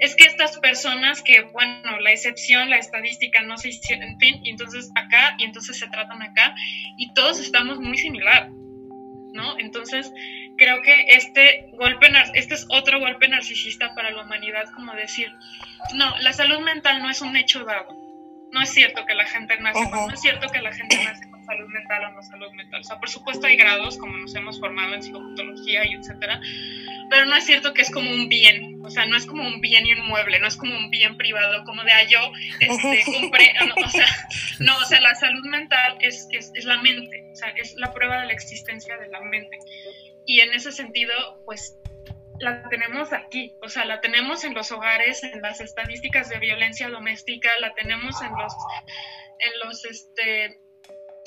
es que estas personas que, bueno, la excepción, la estadística no se hicieron, en fin, y entonces acá, y entonces se tratan acá, y todos estamos muy similar, ¿no? Entonces, creo que este golpe, este es otro golpe narcisista para la humanidad, como decir, no, la salud mental no es un hecho dado. No es cierto que la gente nace, no es cierto que la gente nace salud mental o no salud mental. O sea, por supuesto hay grados, como nos hemos formado en psicopatología y etcétera, pero no es cierto que es como un bien, o sea, no es como un bien inmueble, no es como un bien privado, como de, ah, yo este, (laughs) compré, ah, no, o sea, no, o sea, la salud mental es, es, es la mente, o sea, es la prueba de la existencia de la mente. Y en ese sentido, pues la tenemos aquí, o sea, la tenemos en los hogares, en las estadísticas de violencia doméstica, la tenemos en los, en los, este,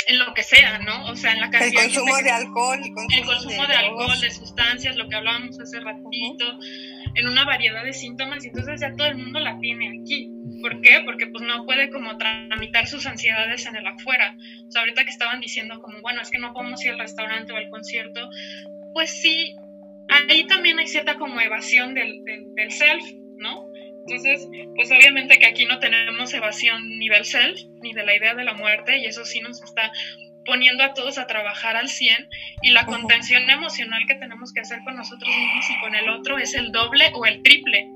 en lo que sea, ¿no? O sea, en la cantidad el consumo de, alcohol, el consumo, de, alcohol, de sustancias, lo que hablábamos hace ratito, en una variedad de síntomas, y entonces ya todo el mundo la tiene aquí. ¿Por qué? Porque pues no puede como tramitar sus ansiedades en el afuera. O sea, ahorita que estaban diciendo como, bueno, es que no podemos ir al restaurante o al concierto, pues sí, ahí también hay cierta como evasión del, del, self, ¿no? Entonces, pues obviamente que aquí no tenemos evasión ni del self, ni de la idea de la muerte, y eso sí nos está poniendo a todos a trabajar al 100 y la contención emocional que tenemos que hacer con nosotros mismos y con el otro es el doble o el triple.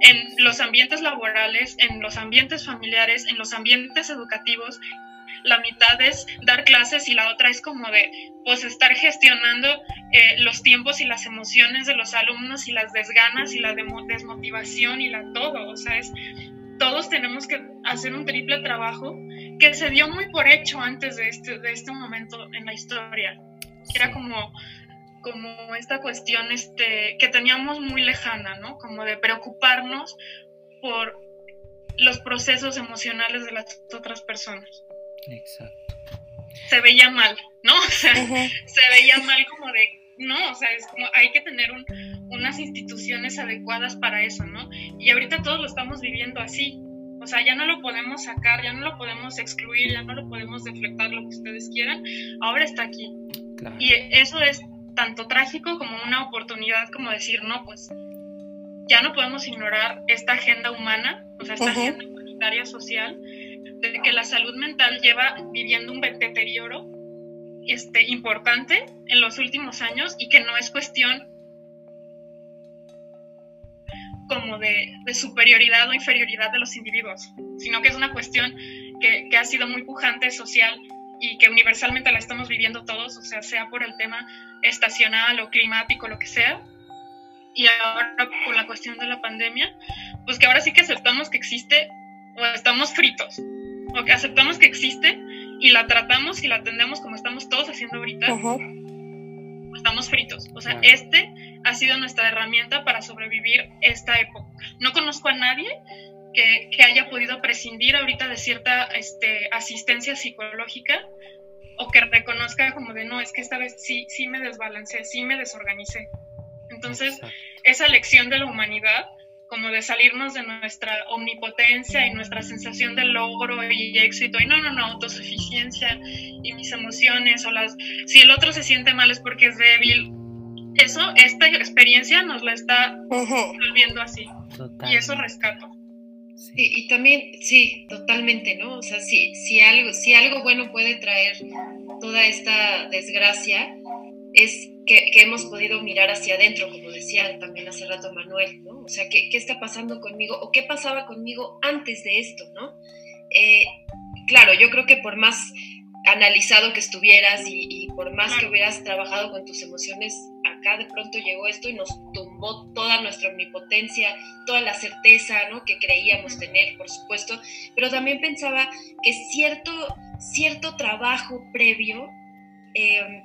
En los ambientes laborales, en los ambientes familiares, en los ambientes educativos, la mitad es dar clases y la otra es como de pues estar gestionando eh, los tiempos y las emociones de los alumnos y las desganas y la desmotivación y la todo, o sea, es, todos tenemos que hacer un triple trabajo que se dio muy por hecho antes de este, de este momento en la historia, era como como esta cuestión este, que teníamos muy lejana, ¿no? Como de preocuparnos por los procesos emocionales de las otras personas. Exacto. Se veía mal, ¿no? (laughs) O sea, se veía mal como de, no, o sea, es como, hay que tener unas instituciones adecuadas para eso, ¿no? Y ahorita todos lo estamos viviendo así. O sea, ya no lo podemos sacar, ya no lo podemos excluir, ya no lo podemos deflectar lo que ustedes quieran. Ahora está aquí. Y eso es tanto trágico como una oportunidad como decir, no, pues ya no podemos ignorar esta agenda humana, o sea, esta agenda humanitaria social de que la salud mental lleva viviendo un deterioro este, importante en los últimos años y que no es cuestión como de, superioridad o inferioridad de los individuos, sino que es una cuestión que, que, ha sido muy pujante social y que universalmente la estamos viviendo todos, o sea, sea por el tema estacional o climático, lo que sea, y ahora por la cuestión de la pandemia, pues que ahora sí que aceptamos que existe o estamos fritos, o que aceptamos que existe y la tratamos y la atendemos como estamos todos haciendo ahorita, estamos fritos. O sea, este ha sido nuestra herramienta para sobrevivir esta época. No conozco a nadie que, que haya podido prescindir ahorita de cierta este, asistencia psicológica o que reconozca como de no, es que esta vez sí, sí me desbalancé, sí me desorganicé. Entonces, esa lección de la humanidad como de salirnos de nuestra omnipotencia y nuestra sensación de logro y éxito y no, no, no, autosuficiencia y mis emociones o las, si el otro se siente mal es porque es débil. Eso, esta experiencia nos la está volviendo así. Y eso rescato. Sí, y también, sí, totalmente, ¿no? O sea, si, si, algo, si algo bueno puede traer toda esta desgracia, es que, hemos podido mirar hacia adentro, como decía también hace rato Manuel, ¿no? O sea, ¿qué, ¿qué, está pasando conmigo o qué pasaba conmigo antes de esto, ¿no? Eh, claro, yo creo que por más analizado que estuvieras y, por más que hubieras trabajado con tus emociones, acá de pronto llegó esto y nos tumbó toda nuestra omnipotencia, toda la certeza ¿no? que creíamos tener, por supuesto, pero también pensaba que cierto, cierto trabajo previo eh,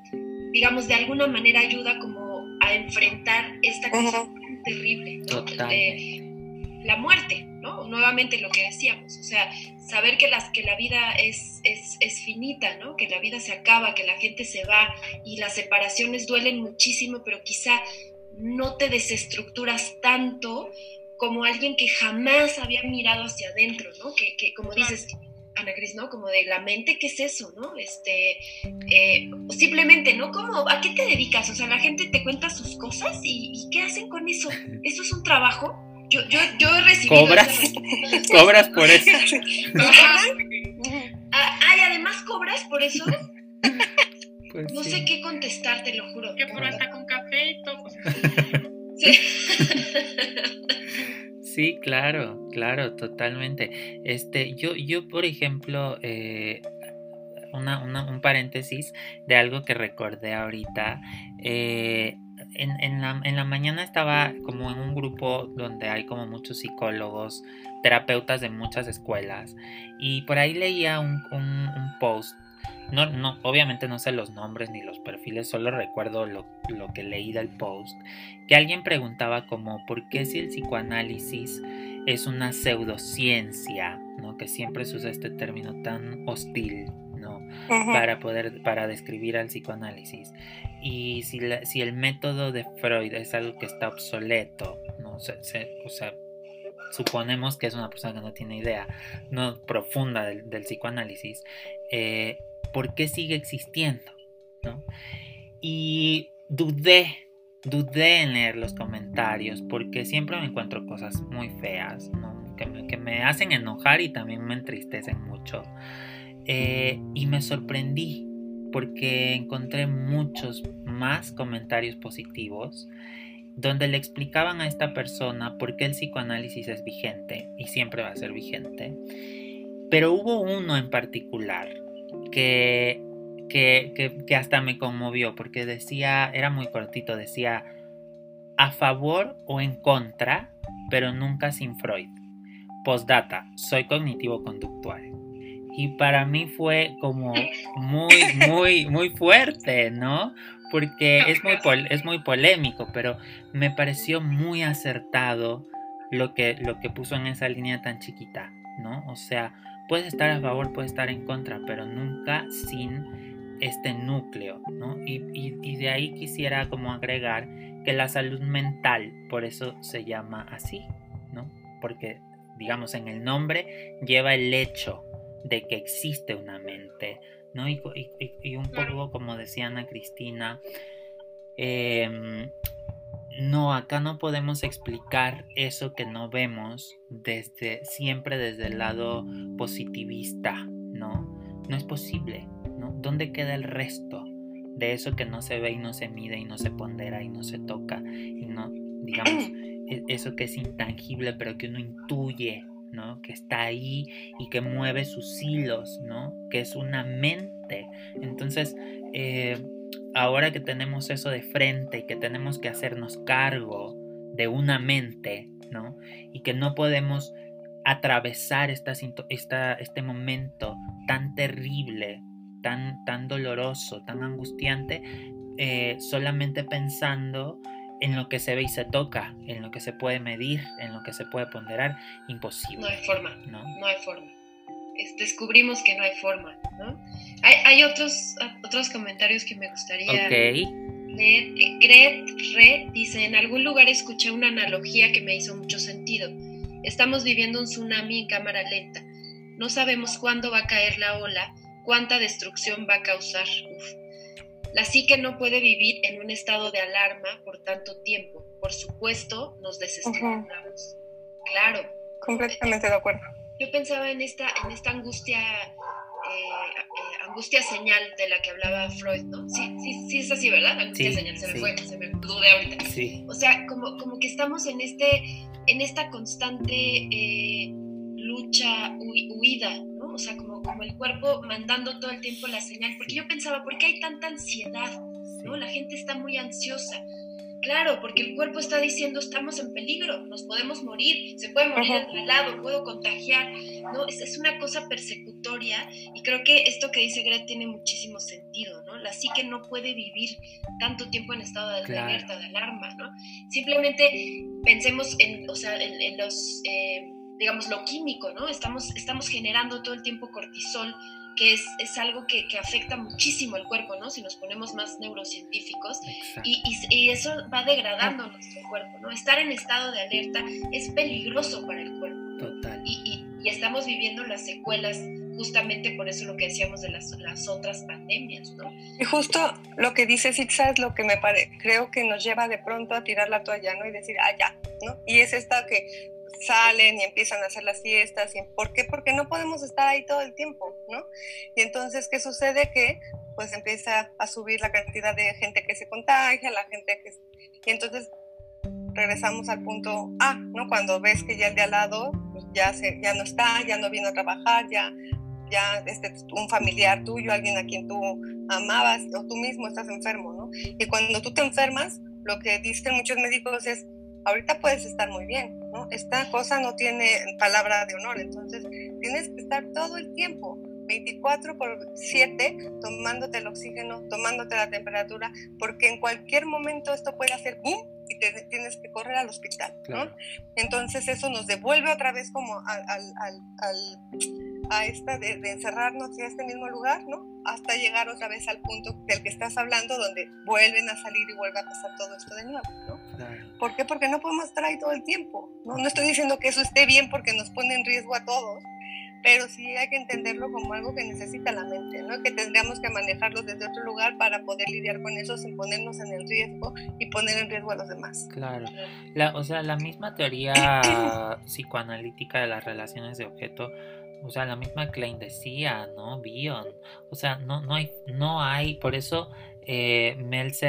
digamos, de alguna manera ayuda como a enfrentar esta cosa terrible, ¿no? De la muerte, ¿no? Nuevamente lo que decíamos, o sea, saber que, las, que la vida es, es, es, finita, ¿no? Que la vida se acaba, que la gente se va y las separaciones duelen muchísimo, pero quizá no te desestructuras tanto como alguien que jamás había mirado hacia adentro, ¿no? Que, que como dices, Ana Cris, ¿no? Como de la mente, ¿qué es eso, no? Este, eh, simplemente, ¿no? ¿Cómo, ¿A qué te dedicas? O sea, la gente te cuenta sus cosas y, ¿qué hacen con eso? (laughs) ¿Eso es un trabajo? Yo, yo, yo he recibido... ¿Cobras? ¿Cobras por eso? (laughs) Ah, ay, además cobras por eso. Pues no sé qué contestar, te lo juro. Que por hasta con café y todo. Sí. (laughs) Sí, claro, claro, totalmente. Este, yo, yo, por ejemplo, eh, un paréntesis de algo que recordé ahorita. Eh, en, la, mañana estaba como en un grupo donde hay como muchos psicólogos, terapeutas de muchas escuelas, y por ahí leía un, post. No, no, obviamente no sé los nombres ni los perfiles, solo recuerdo lo, lo que leí del post, que alguien preguntaba como, ¿por qué si el psicoanálisis es una pseudociencia, ¿no? que siempre se usa este término tan hostil ¿no? para poder para describir al psicoanálisis y si, si el método de Freud es algo que está obsoleto no se, o sea suponemos que es una persona que no tiene idea no profunda del, psicoanálisis eh, ¿por qué sigue existiendo? ¿no? y dudé dudé en leer los comentarios porque siempre me encuentro cosas muy feas, que, me, hacen enojar y también me entristecen mucho. Eh, y me sorprendí porque encontré muchos más comentarios positivos donde le explicaban a esta persona por qué el psicoanálisis es vigente y siempre va a ser vigente. Pero hubo uno en particular que que, hasta me conmovió porque decía, era muy cortito, decía a favor o en contra, pero nunca sin Freud. Postdata, soy cognitivo-conductual. Y para mí fue como muy, muy, muy fuerte, ¿no? Porque es muy, es muy polémico, pero me pareció muy acertado lo que, lo que puso en esa línea tan chiquita, ¿no? O sea, puedes estar a favor, puedes estar en contra, pero nunca sin este núcleo, ¿no? Y, de ahí quisiera como agregar que la salud mental, por eso se llama así, ¿no? Porque, digamos, en el nombre lleva el hecho de que existe una mente, ¿no? Y, un poco como decía Ana Cristina, em, no, acá no podemos explicar eso que no vemos desde, siempre desde el lado positivista, ¿no? No es posible, ¿Dónde queda el resto de eso que no se ve y no se mide y no se pondera y no se toca y no, digamos, (clears throat) e-, eso que es intangible pero que uno intuye, ¿no? Que está ahí y que mueve sus hilos, ¿no? Que es una mente. Entonces, eh, ahora que tenemos eso de frente y que tenemos que hacernos cargo de una mente, ¿no? Y que no podemos atravesar esta, esta, este momento tan terrible tan, doloroso, tan angustiante, eh, solamente pensando en lo que se ve y se toca, en lo que se puede medir, en lo que se puede ponderar, imposible. No hay forma, ¿no? No hay forma. Descubrimos que no hay forma, ¿no? Hay, otros, otros comentarios que me gustaría leer. Eh, Gret Re dice, en algún lugar escuché una analogía que me hizo mucho sentido. Estamos viviendo un tsunami en cámara lenta. No sabemos cuándo va a caer la ola cuánta destrucción va a causar. La psique no puede vivir en un estado de alarma por tanto tiempo. Por supuesto, nos desesperamos. Claro. Completamente de acuerdo. Yo pensaba en esta, en esta angustia, eh, eh, angustia señal de la que hablaba Freud, ¿no? Sí, sí, sí es así, ¿verdad? Angustia señal, se me fue, se me dudé ahorita. O sea, como, como que estamos en, este, en esta constante eh, lucha, huida, ¿no? O sea, como, como el cuerpo mandando todo el tiempo la señal, porque yo pensaba, ¿por qué hay tanta ansiedad? ¿No? La gente está muy ansiosa. Claro, porque el cuerpo está diciendo estamos en peligro, nos podemos morir, se puede morir al lado, puedo contagiar, ¿no? Es, es, una cosa persecutoria y creo que esto que dice Gret tiene muchísimo sentido, ¿no? La psique no puede vivir tanto tiempo en estado de alerta, de alarma, ¿no? Simplemente pensemos en, o sea, en, los... Eh, digamos, lo químico, ¿no? Estamos, estamos generando todo el tiempo cortisol, que es, es algo que, que, afecta muchísimo al cuerpo, ¿no? Si nos ponemos más neurocientíficos, y, y, eso va degradando nuestro cuerpo, ¿no? Estar en estado de alerta es peligroso para el cuerpo. Total. Y, y, estamos viviendo las secuelas justamente por eso lo que decíamos de las, las otras pandemias, ¿no? Y justo lo que dice Sixa es lo que me parece, creo que nos lleva de pronto a tirar la toalla, ¿no? Y decir, ah, ya, ¿no? Y es esta que salen y empiezan a hacer las fiestas. Y, ¿Por qué? Porque no podemos estar ahí todo el tiempo, ¿no? Y entonces, ¿qué sucede? Que pues empieza a subir la cantidad de gente que se contagia, la gente que... Y entonces regresamos al punto A, ¿no? Cuando ves que ya el de al lado pues, ya, se, ya no está, ya no vino a trabajar, ya, ya este, un familiar tuyo, alguien a quien tú amabas o tú mismo estás enfermo, ¿no? Y cuando tú te enfermas, lo que dicen muchos médicos es, ahorita puedes estar muy bien, ¿no? Esta cosa no tiene palabra de honor, entonces tienes que estar todo el tiempo 24 por 7 tomándote el oxígeno, tomándote la temperatura, porque en cualquier momento esto puede hacer boom y te tienes que correr al hospital, ¿no? Entonces eso nos devuelve otra vez como al, al, al, a esta de, encerrarnos en este mismo lugar, ¿no? Hasta llegar otra vez al punto del que estás hablando, donde vuelven a salir y vuelve a pasar todo esto de nuevo, ¿no? ¿Por qué? Porque no podemos estar ahí todo el tiempo, ¿no? No estoy diciendo que eso esté bien porque nos pone en riesgo a todos, pero sí hay que entenderlo como algo que necesita la mente, ¿no? que tendríamos que manejarlo desde otro lugar para poder lidiar con eso sin ponernos en el riesgo y poner en riesgo a los demás. Claro, o sea, la misma teoría (coughs) psicoanalítica de las relaciones de objeto, o sea, la misma Klein decía, ¿no? Bion, o sea, no, no, hay, no hay, por eso eh,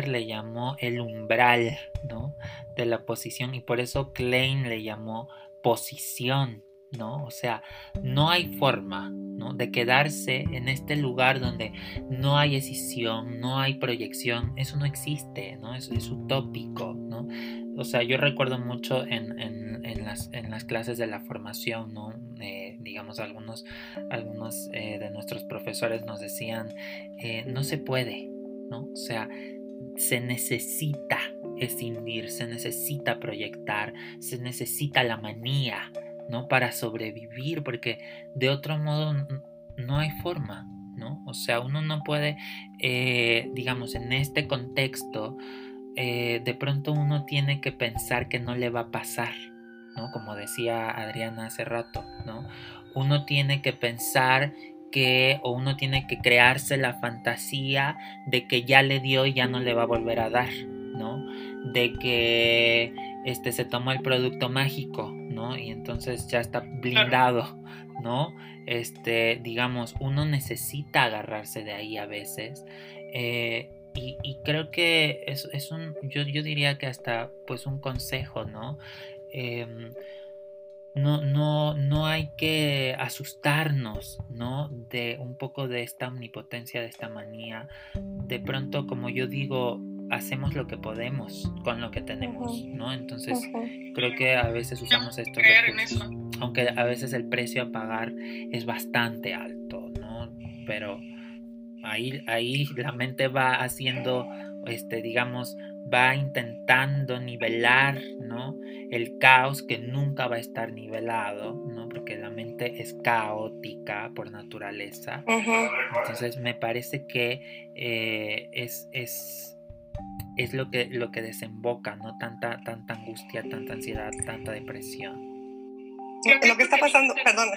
le llamó el umbral, ¿no? De la posición y por eso Klein le llamó posición, ¿no? O sea, no hay forma, ¿no? De quedarse en este lugar donde no hay escisión, no hay proyección, eso no existe, ¿no? Es, es utópico, ¿no? O sea, yo recuerdo mucho en, las, clases de la formación, ¿no? Eh, digamos, algunos, algunos eh, de nuestros profesores nos decían, eh, no se puede, ¿no? O sea, se necesita escindir, se necesita proyectar, se necesita la manía, ¿no? Para sobrevivir, porque de otro modo no hay forma, ¿no? O sea, uno no puede, eh, digamos, en este contexto, eh, de pronto uno tiene que pensar que no le va a pasar, ¿no? Como decía Adriana hace rato, ¿no? Uno tiene que pensar que, o uno tiene que crearse la fantasía de que ya le dio y ya no le va a volver a dar, ¿no? De que este se tomó el producto mágico, ¿no? Y entonces ya está blindado, ¿no? Este, digamos, uno necesita agarrarse de ahí a veces. Eh, y, creo que es, es un, yo, yo, diría que hasta pues un consejo, ¿no? Em, no, no, no hay que asustarnos, ¿no? De un poco de esta omnipotencia, de esta manía. De pronto, como yo digo, hacemos lo que podemos con lo que tenemos, ¿no? Entonces, creo que a veces usamos estos recursos, aunque a veces el precio a pagar es bastante alto, ¿no? Pero ahí, ahí la mente va haciendo, este, digamos, va intentando nivelar, ¿no? El caos que nunca va a estar nivelado, ¿no? Porque la mente es caótica por naturaleza. Entonces, me parece que eh, es, es es lo que, lo que desemboca, ¿no? Tanta, tanta angustia, tanta ansiedad, tanta depresión. Lo que está pasando, perdona.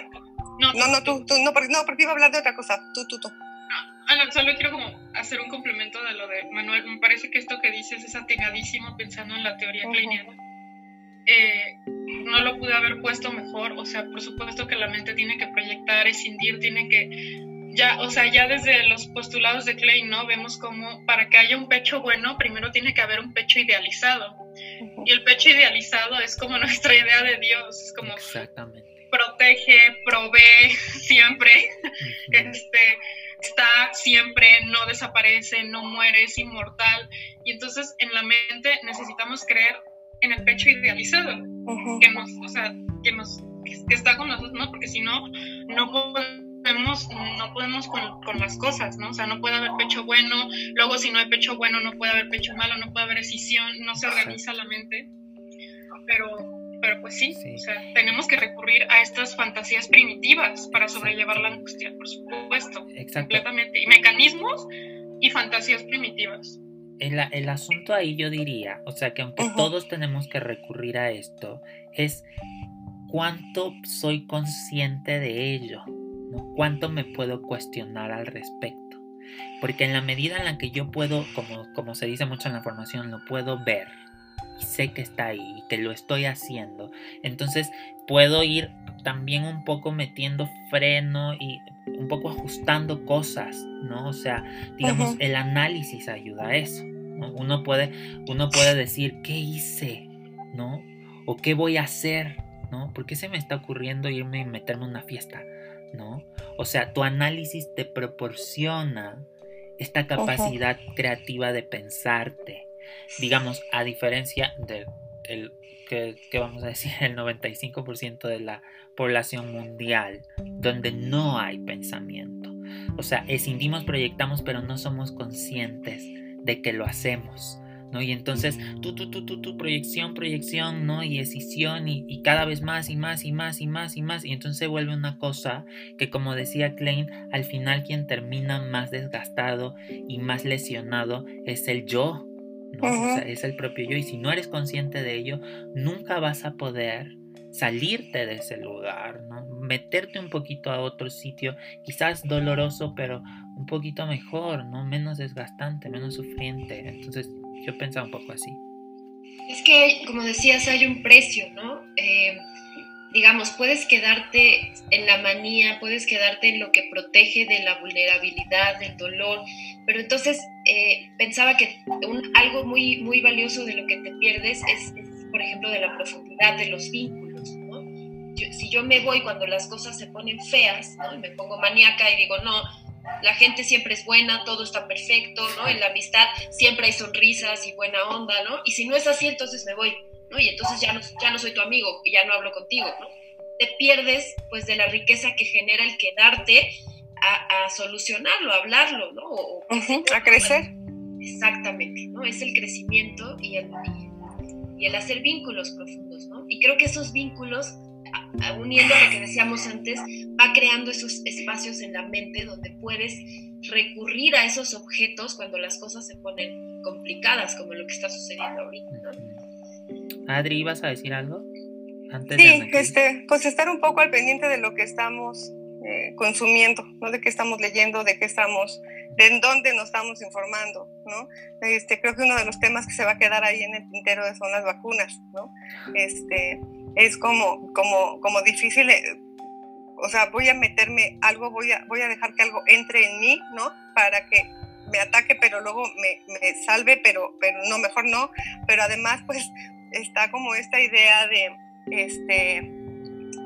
No, no, tú, tú, no, porque, no, porque iba a hablar de otra cosa. Tú, tú, tú. Ah, no, solo quiero como hacer un complemento de lo de Manuel. Me parece que esto que dices es atinadísimo pensando en la teoría clínica. Eh, no lo pude haber puesto mejor. O sea, por supuesto que la mente tiene que proyectar, escindir, tiene que ya, o sea, ya desde los postulados de Klein, ¿no? Vemos como para que haya un pecho bueno, primero tiene que haber un pecho idealizado. Y el pecho idealizado es como (laughs) nuestra idea de Dios, es como protege, provee siempre, este, está siempre, no desaparece, no muere, es inmortal. Y entonces en la mente necesitamos creer en el pecho idealizado, que nos, o sea, que nos, que está con nosotros, ¿no? Porque si no, no podemos no podemos con, con, las cosas, ¿no? O sea, no puede haber pecho bueno, luego si no hay pecho bueno no puede haber pecho malo, no puede haber decisión, no se organiza la mente. Pero, pero pues sí, O sea, tenemos que recurrir a estas fantasías primitivas para sobrellevar la angustia, por supuesto. Completamente. Y mecanismos y fantasías primitivas. El, el, asunto ahí yo diría, o sea que aunque todos tenemos que recurrir a esto, es cuánto soy consciente de ello. ¿Cuánto me puedo cuestionar al respecto? Porque en la medida en la que yo puedo, como, como se dice mucho en la formación, lo puedo ver y sé que está ahí y que lo estoy haciendo, entonces puedo ir también un poco metiendo freno y un poco ajustando cosas, ¿no? O sea, digamos, el análisis ayuda a eso. Uno, puede, uno puede decir, ¿qué hice? ¿No? ¿O qué voy a hacer? ¿No? ¿Por qué se me está ocurriendo irme y meterme en una fiesta? ¿no? O sea, tu análisis te proporciona esta capacidad creativa de pensarte. Digamos, a diferencia del que, vamos a decir el 95% de la población mundial, donde no hay pensamiento. O sea, escindimos, proyectamos, pero no somos conscientes de que lo hacemos. ¿no? Y entonces, tu, tu, tu, tu, tu proyección, proyección, ¿no? Y decisión, y, cada vez más y más y más y más y más. Y entonces se vuelve una cosa que, como decía Klein, al final quien termina más desgastado y más lesionado es el yo, ¿no? es el propio yo. Y si no eres consciente de ello, nunca vas a poder salirte de ese lugar, ¿no? Meterte un poquito a otro sitio, quizás doloroso, pero un poquito mejor, ¿no? Menos desgastante, menos sufriente. Entonces, yo pensaba un poco así. Es que, como decías, hay un precio, ¿no? Eh, digamos, puedes quedarte en la manía, puedes quedarte en lo que protege de la vulnerabilidad, del dolor, pero entonces eh, pensaba que algo muy, muy valioso de lo que te pierdes es, por ejemplo, de la profundidad de los vínculos, ¿no? si yo me voy cuando las cosas se ponen feas, ¿no? Me pongo maníaca y digo, no, la gente siempre es buena, todo está perfecto, ¿no? En la amistad siempre hay sonrisas y buena onda, ¿no? Y si no es así, entonces me voy, ¿no? Y entonces ya no, ya no soy tu amigo, ya no hablo contigo, ¿no? Te pierdes, pues, de la riqueza que genera el quedarte a, solucionarlo, a hablarlo, ¿no? a crecer. Exactamente, ¿no? Es el crecimiento y el, y el hacer vínculos profundos, ¿no? Y creo que esos vínculos uniendo a lo que decíamos antes, va creando esos espacios en la mente donde puedes recurrir a esos objetos cuando las cosas se ponen complicadas, como lo que está sucediendo ahorita. Adri, ¿ibas a decir algo? Antes sí, este, pues estar un poco al pendiente de lo que estamos eh, consumiendo, ¿no? De qué estamos leyendo, de qué estamos, de en dónde nos estamos informando, ¿no? Este, creo que uno de los temas que se va a quedar ahí en el tintero son las vacunas, ¿no? Este, es como, como, como difícil, eh, o sea, voy a meterme algo, voy a, voy a dejar que algo entre en mí, ¿no? Para que me ataque, pero luego me, me salve, pero, pero no, mejor no. Pero además, pues, está como esta idea de, este,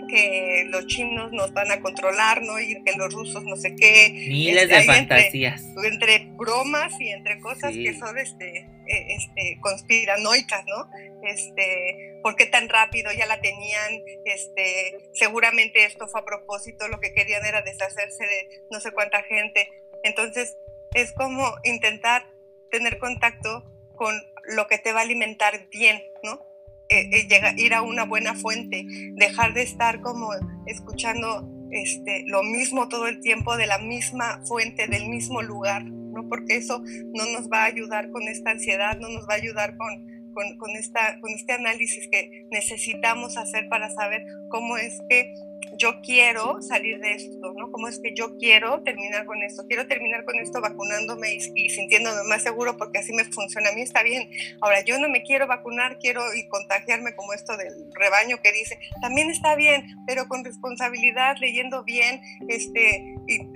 que los chinos nos van a controlar, ¿no? Y que los rusos no sé qué. Miles de fantasías. Entre, bromas y entre cosas que son este, e, este, conspiranoicas, ¿no? Este, ¿por qué tan rápido ya la tenían? Este, seguramente esto fue a propósito, lo que querían era deshacerse de no sé cuánta gente. Entonces, es como intentar tener contacto con lo que te va a alimentar bien, ¿no? Eh, eh, ir a una buena fuente, dejar de estar como escuchando este, lo mismo todo el tiempo de la misma fuente, del mismo lugar, ¿no? Porque eso no nos va a ayudar con esta ansiedad, no nos va a ayudar con, con, esta, con este análisis que necesitamos hacer para saber cómo es que yo quiero salir de esto, ¿no? ¿Cómo es que yo quiero terminar con esto? Quiero terminar con esto vacunándome y, sintiéndome más seguro porque así me funciona. A mí está bien. Ahora, yo no me quiero vacunar, quiero y contagiarme como esto del rebaño que dice, también está bien, pero con responsabilidad, leyendo bien, este,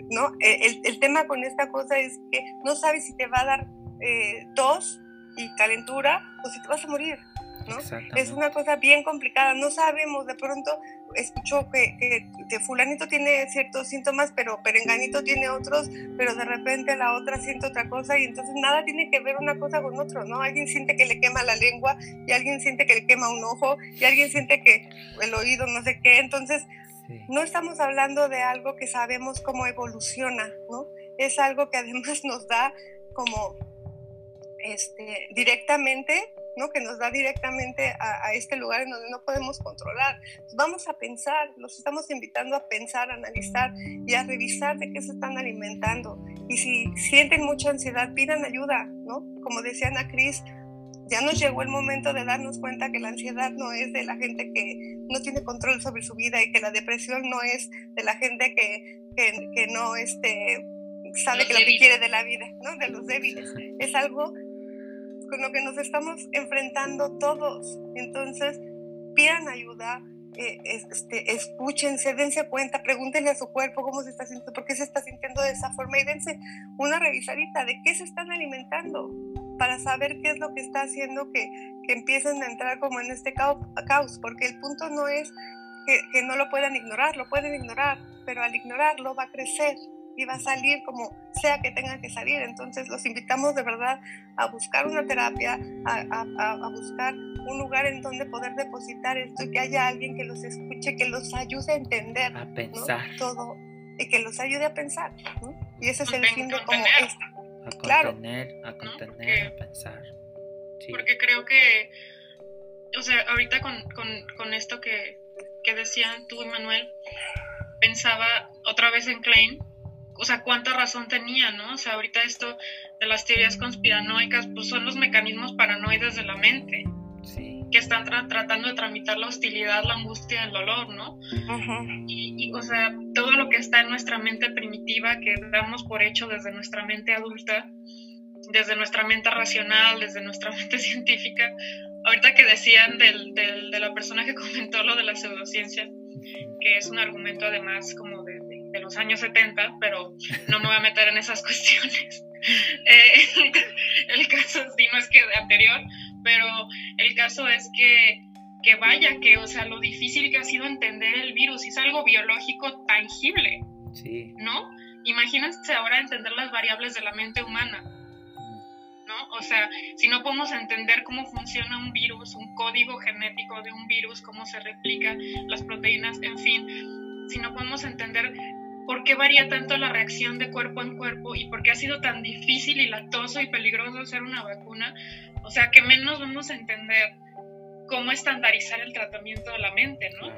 ¿no? E, el, tema con esta cosa es que no sabes si te va a dar eh, tos y calentura o si te vas a morir. ¿no? Es una cosa bien complicada, no sabemos, de pronto escucho que, que, fulanito tiene ciertos síntomas, pero perenganito tiene otros, pero de repente la otra siente otra cosa y entonces nada tiene que ver una cosa con otro, ¿no? Alguien siente que le quema la lengua y alguien siente que le quema un ojo y alguien siente que el oído no sé qué, entonces no estamos hablando de algo que sabemos cómo evoluciona, ¿no? Es algo que además nos da como este, directamente ¿no? que nos da directamente a, este lugar en donde no podemos controlar. vamos a pensar, los estamos invitando a pensar, a analizar y a revisar de qué se están alimentando. Y si sienten mucha ansiedad, pidan ayuda, ¿no? Como decía Ana Cris, ya nos llegó el momento de darnos cuenta que la ansiedad no es de la gente que no tiene control sobre su vida y que la depresión no es de la gente que, que, que no este, sabe que lo que quiere de la vida, ¿no? De los débiles. Es algo con lo que nos estamos enfrentando todos. Entonces, pidan ayuda, eh, este, escúchense, dense cuenta, pregúntenle a su cuerpo cómo se está sintiendo, por qué se está sintiendo de esa forma y dense una revisadita de qué se están alimentando para saber qué es lo que está haciendo que, que empiecen a entrar como en este caos, porque el punto no es que, que no lo puedan ignorar, lo pueden ignorar, pero al ignorarlo va a crecer y va a salir como sea que tenga que salir. Entonces los invitamos de verdad a buscar una terapia, a, a, a, buscar un lugar en donde poder depositar esto y que haya alguien que los escuche, que los ayude a entender a pensar. todo y que los ayude a pensar. Y ese es el fin de como esto. A contener, a contener, a pensar. Porque creo que, o sea, ahorita con, con, con esto que, que decían tú y Manuel, pensaba otra vez en Klein o sea, cuánta razón tenía, ¿no? O sea, ahorita esto de las teorías conspiranoicas, pues son los mecanismos paranoides de la mente. Que están tratando de tramitar la hostilidad, la angustia, el dolor, ¿no? y, o sea, todo lo que está en nuestra mente primitiva, que damos por hecho desde nuestra mente adulta, desde nuestra mente racional, desde nuestra (laughs) mente científica. Ahorita que decían del, del, de la persona que comentó lo de la pseudociencia, que es un argumento además como de de los años 70, pero no me voy a meter en esas (laughs) cuestiones. Eh, el caso sí no es que de anterior, pero el caso es que, que vaya, que, o sea, lo difícil que ha sido entender el virus, es algo biológico tangible, sí. ¿no? Imagínense ahora entender las variables de la mente humana, ¿no? O sea, si no podemos entender cómo funciona un virus, un código genético de un virus, cómo se replica, las proteínas, en fin, si no podemos entender por qué varía tanto la reacción de cuerpo en cuerpo y por qué ha sido tan difícil y latoso y peligroso hacer una vacuna, o sea, que menos vamos a entender cómo estandarizar el tratamiento de la mente, ¿no?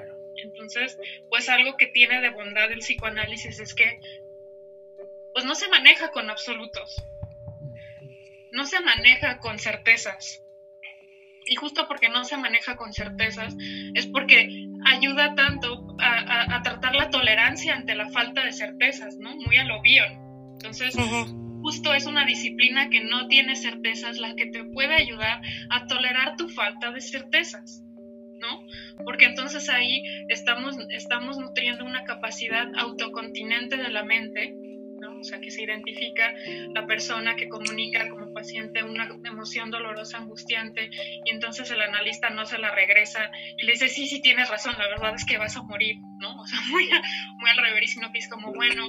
Entonces, pues algo que tiene de bondad el psicoanálisis es que pues no se maneja con absolutos, no se maneja con certezas. Y justo porque no se maneja con certezas, es porque ayuda tanto a, tratar la tolerancia ante la falta de certezas, ¿no? Muy a lo. Entonces, justo es una disciplina que no tiene certezas la que te puede ayudar a tolerar tu falta de certezas, ¿no? Porque entonces ahí estamos, estamos nutriendo una capacidad autocontinente de la mente o sea, que se identifica la persona que comunica como paciente una emoción dolorosa, angustiante, y entonces el analista no se la regresa y le dice, sí, sí, tienes razón, la verdad es que vas a morir, ¿no? O sea, (laughs) muy, muy al revés, sino que es como, bueno,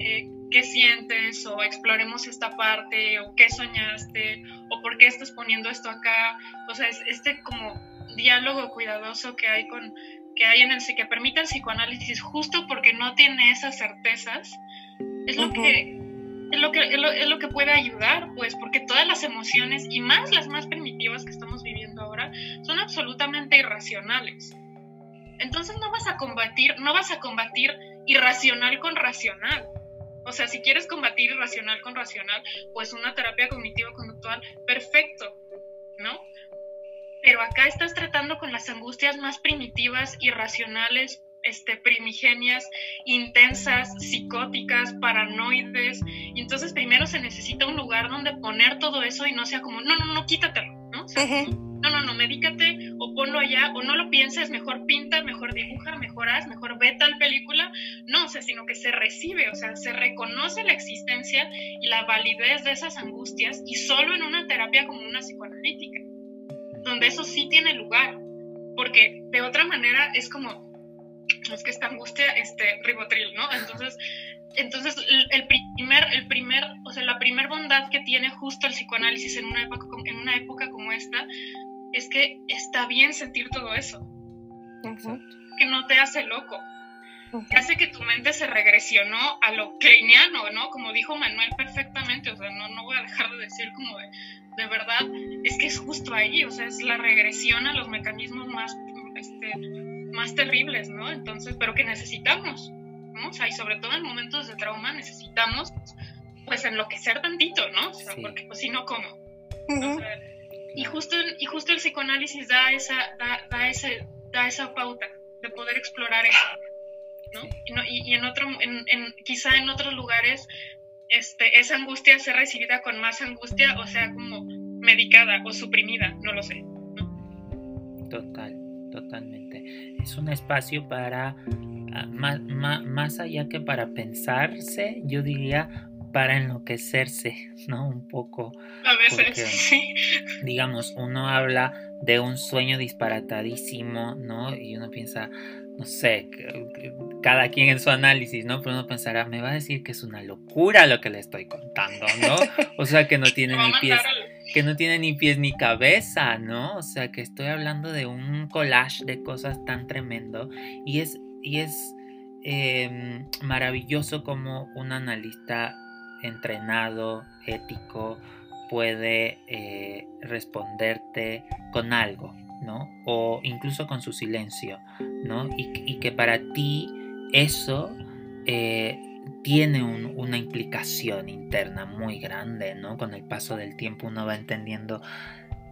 eh, ¿qué sientes? O exploremos esta parte, o qué soñaste, o por qué estás poniendo esto acá. O sea, es este como diálogo cuidadoso que hay con que hay en el que permite el psicoanálisis justo porque no tiene esas certezas es lo que es lo que es lo, que puede ayudar, pues, porque todas las emociones y más las más primitivas que estamos viviendo ahora son absolutamente irracionales. Entonces no vas a combatir, no vas a combatir irracional con racional. O sea, si quieres combatir irracional con racional, pues una terapia cognitivo conductual, perfecto, ¿no? Pero acá estás tratando con las angustias más primitivas, irracionales, este, primigenias, intensas, psicóticas, paranoides. Y entonces primero se necesita un lugar donde poner todo eso y no sea como, no, no, no, quítatelo, ¿no? no, no, no, medícate o ponlo allá o no lo pienses, mejor pinta, mejor dibuja, mejor haz, mejor ve tal película. No, o sea, sino que se recibe, o sea, se reconoce la existencia y la validez de esas angustias y solo en una terapia como una psicoanalítica, donde eso sí tiene lugar. Porque de otra manera es como, es que esta angustia, este, ribotril, ¿no? Entonces, entonces el, primer, el primer, o sea, la primer bondad que tiene justo el psicoanálisis en una época, en una época como esta, es que está bien sentir todo eso. Que no te hace loco. Que hace que tu mente se regresionó a lo kleiniano, ¿no? Como dijo Manuel perfectamente, o sea, no, no voy a dejar de decir como de, de verdad, es que es justo ahí, o sea, es la regresión a los mecanismos más, este, más terribles, ¿no? Entonces, pero que necesitamos, ¿no? O sea, y sobre todo en momentos de trauma necesitamos, pues, enloquecer tantito, ¿no? O sea, porque pues si no, ¿cómo? y, justo, y justo el psicoanálisis da esa, da, da, ese, da esa pauta de poder explorar eso, ¿no? Y, y, en otro, en, en, quizá en otros lugares, este, esa angustia sea recibida con más angustia, o sea, como medicada o suprimida, no lo sé. ¿no? Total, es un espacio para, ah, más, más, allá que para pensarse, yo diría para enloquecerse, ¿no? Un poco. A veces, sí. (laughs) Digamos, uno habla de un sueño disparatadísimo, ¿no? Y uno piensa, no sé, cada quien en su análisis, ¿no? Pero uno pensará, me va a decir que es una locura lo que le estoy contando, ¿no? (laughs) O sea, que no tiene ni pies, que no tiene ni pies ni cabeza, ¿no? O sea, que estoy hablando de un collage de cosas tan tremendo y es, y es em, maravilloso como un analista entrenado, ético, puede eh, responderte con algo, ¿no? O incluso con su silencio, ¿no? Y, que para ti eso eh, tiene una implicación interna muy grande, ¿no? Con el paso del tiempo uno va entendiendo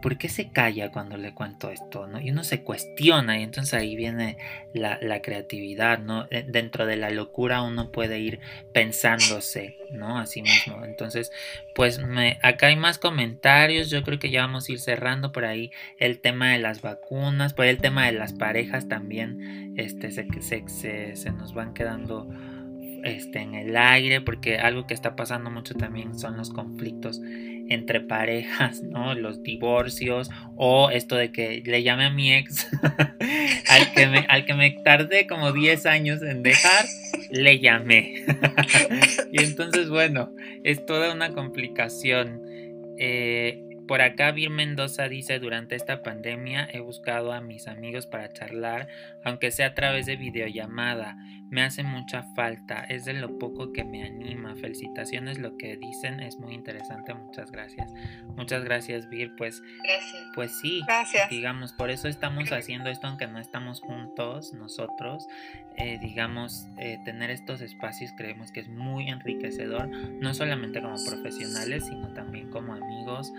¿por qué se calla cuando le cuento esto? ¿no? Y uno se cuestiona y entonces ahí viene la, creatividad, ¿no? Dentro de la locura uno puede ir pensándose, ¿no? A sí mismo. Entonces, pues me, acá hay más comentarios, yo creo que ya vamos a ir cerrando por ahí el tema de las vacunas, por el tema de las parejas también, este, se nos van quedando este, en el aire, porque algo que está pasando mucho también son los conflictos entre parejas, ¿no? Los divorcios o esto de que le llame a mi ex (laughs) al, que me, al que me tardé como 10 años en dejar, le llamé. (laughs) y entonces, bueno, es toda una complicación. Eh, por acá Vir Mendoza dice, durante esta pandemia he buscado a mis amigos para charlar, aunque sea a través de videollamada. Me hace mucha falta, es de lo poco que me anima. Felicitaciones, lo que dicen es muy interesante. Muchas gracias. Muchas gracias, Vir. Pues, gracias. pues sí, gracias. digamos, por eso estamos haciendo esto, aunque no estamos juntos nosotros. Eh, digamos, eh, tener estos espacios creemos que es muy enriquecedor, no solamente como profesionales, sino también como amigos,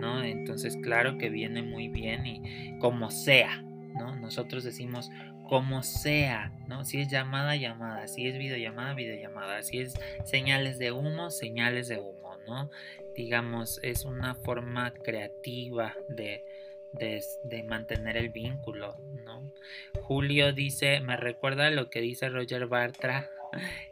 ¿no? Entonces, claro que viene muy bien y como sea, ¿no? Nosotros decimos como sea, ¿no? Si es llamada, llamada, si es videollamada, videollamada, si es señales de humo, señales de humo, ¿no? Digamos, es una forma creativa de, de, mantener el vínculo, ¿no? Julio dice, me recuerda lo que dice Roger Bartra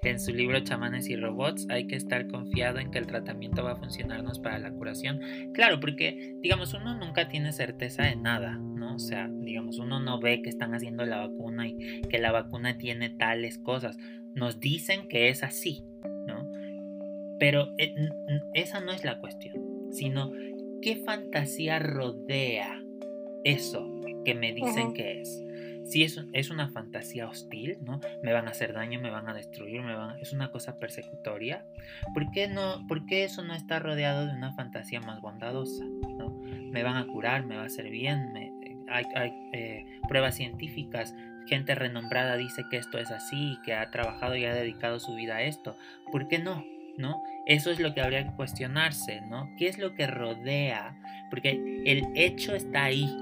en su libro Chamanes y Robots, hay que estar confiado en que el tratamiento va a funcionarnos para la curación. Claro, porque, digamos, uno nunca tiene certeza de nada, ¿no? O sea, digamos, uno no ve que están haciendo la vacuna y que la vacuna tiene tales cosas. Nos dicen que es así, ¿no? Pero eh, esa no es la cuestión, sino qué fantasía rodea eso que me dicen que es si es, es una fantasía hostil, ¿no? Me van a hacer daño, me van a destruir, me van, es una cosa persecutoria. ¿Por qué, no, ¿Por qué eso no está rodeado de una fantasía más bondadosa? ¿no? Me van a curar, me va a hacer bien, hay, hay eh, pruebas científicas, gente renombrada dice que esto es así, que ha trabajado y ha dedicado su vida a esto. ¿Por qué no? ¿No? Eso es lo que habría que cuestionarse, ¿no? ¿Qué es lo que rodea? Porque el hecho está ahí,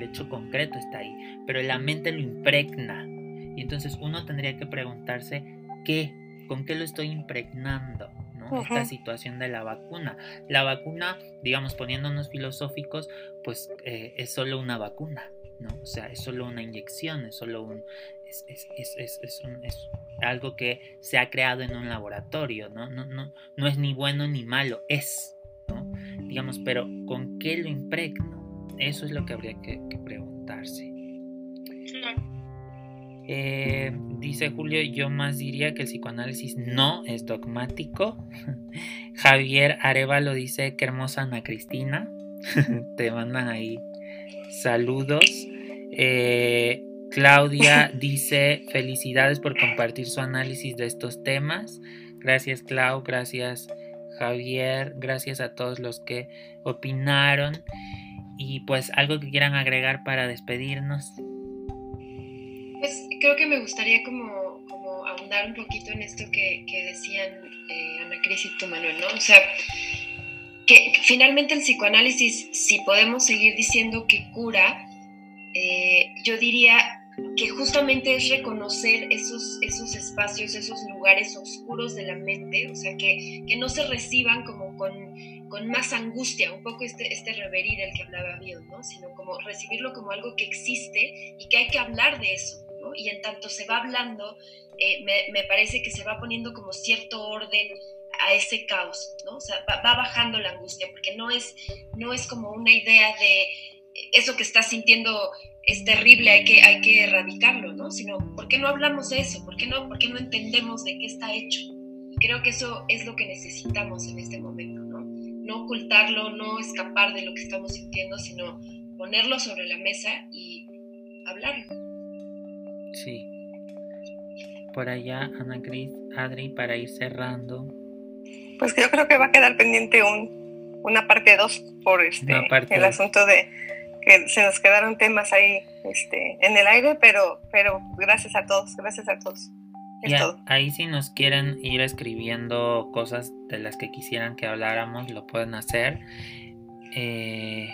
el hecho concreto está ahí, pero la mente lo impregna. Y entonces uno tendría que preguntarse qué, con qué lo estoy impregnando. ¿no? Esta situación de la vacuna. La vacuna, digamos, poniéndonos filosóficos, pues eh, es solo una vacuna, ¿no? O sea, es solo una inyección, es solo un, es, es, es, es, un, es, algo que se ha creado en un laboratorio, ¿no? No, no, no es ni bueno ni malo, es, ¿no? Digamos, pero ¿con qué lo impregno? Eso es lo que habría que, preguntarse. Eh, dice Julio, yo más diría que el psicoanálisis no es dogmático. (laughs) Javier Arevalo dice, qué hermosa Ana Cristina. (laughs) Te mandan ahí saludos. Eh, Claudia (laughs) dice, felicidades por compartir su análisis de estos temas. Gracias Clau, gracias Javier, gracias a todos los que opinaron. Y pues algo que quieran agregar para despedirnos. Pues creo que me gustaría como, como ahondar un poquito en esto que, que decían eh, Ana Cris y tú, Manuel, ¿no? O sea, que finalmente el psicoanálisis, si podemos seguir diciendo que cura, eh, yo diría que justamente es reconocer esos, esos espacios, esos lugares oscuros de la mente, o sea, que, que no se reciban como con con más angustia, un poco este, este reverie del que hablaba Bill, ¿no? sino como recibirlo como algo que existe y que hay que hablar de eso. ¿no? Y en tanto se va hablando, eh, me, me, parece que se va poniendo como cierto orden a ese caos, ¿no? O sea, va, bajando la angustia, porque no es, no es como una idea de eso que estás sintiendo es terrible, hay que, hay que erradicarlo, ¿no? Sino, ¿por qué no hablamos de eso? ¿Por qué no, por qué no entendemos de qué está hecho? Creo que eso es lo que necesitamos en este momento, ¿no? Ocultarlo, no escapar de lo que estamos sintiendo, sino ponerlo sobre la mesa y hablarlo. Sí. Por allá, Ana Cris, Adri, para ir cerrando. Pues yo creo que va a quedar pendiente un, una parte 2 por este, el asunto de que se nos quedaron temas ahí este, en el aire, pero, pero gracias a todos, gracias a todos. Ahí si nos quieren ir escribiendo cosas de las que quisieran que habláramos, lo pueden hacer. Eh,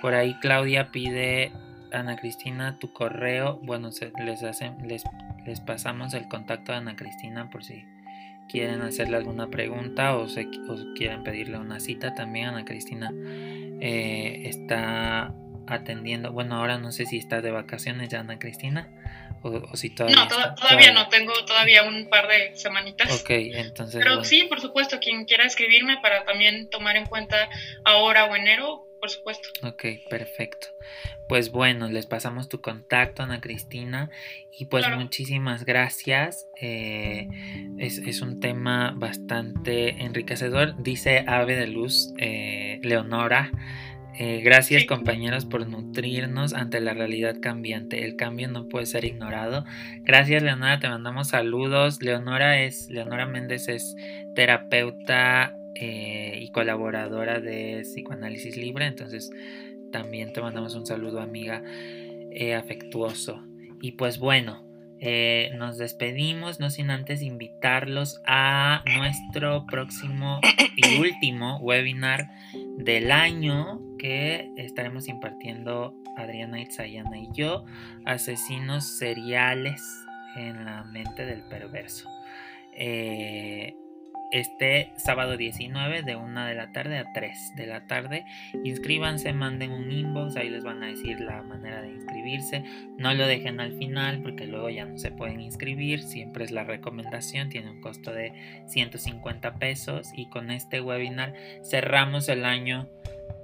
por ahí Claudia pide, Ana Cristina, tu correo. Bueno, les, hacen, les, les pasamos el contacto de Ana Cristina por si quieren hacerle alguna pregunta o, se, quieren pedirle una cita también. Ana Cristina eh, está atendiendo. Bueno, ahora no sé si está de vacaciones ya Ana Cristina o, si todavía. No, todavía no, tengo todavía un par de semanitas. Ok, entonces. Pero sí, por supuesto, quien quiera escribirme para también tomar en cuenta ahora o enero, por supuesto. Ok, perfecto. Pues bueno, les pasamos tu contacto, Ana Cristina, y pues muchísimas gracias. Eh, es, un tema bastante enriquecedor, dice Ave de Luz, eh, Leonora. Eh, gracias compañeros por nutrirnos ante la realidad cambiante. El cambio no puede ser ignorado. Gracias Leonora, te mandamos saludos. Leonora es, Leonora Méndez es terapeuta eh, y colaboradora de Psicoanálisis Libre. Entonces también te mandamos un saludo amiga eh, afectuoso. Y pues bueno, eh, nos despedimos, no sin antes invitarlos a nuestro próximo y último webinar del año que estaremos impartiendo Adriana Itzayana y yo, asesinos seriales en la mente del perverso. Eh, este sábado 19 de 1 de la tarde a 3 de la tarde. Inscríbanse, manden un inbox, ahí les van a decir la manera de inscribirse. No lo dejen al final porque luego ya no se pueden inscribir. Siempre es la recomendación, tiene un costo de 150 pesos y con este webinar cerramos el año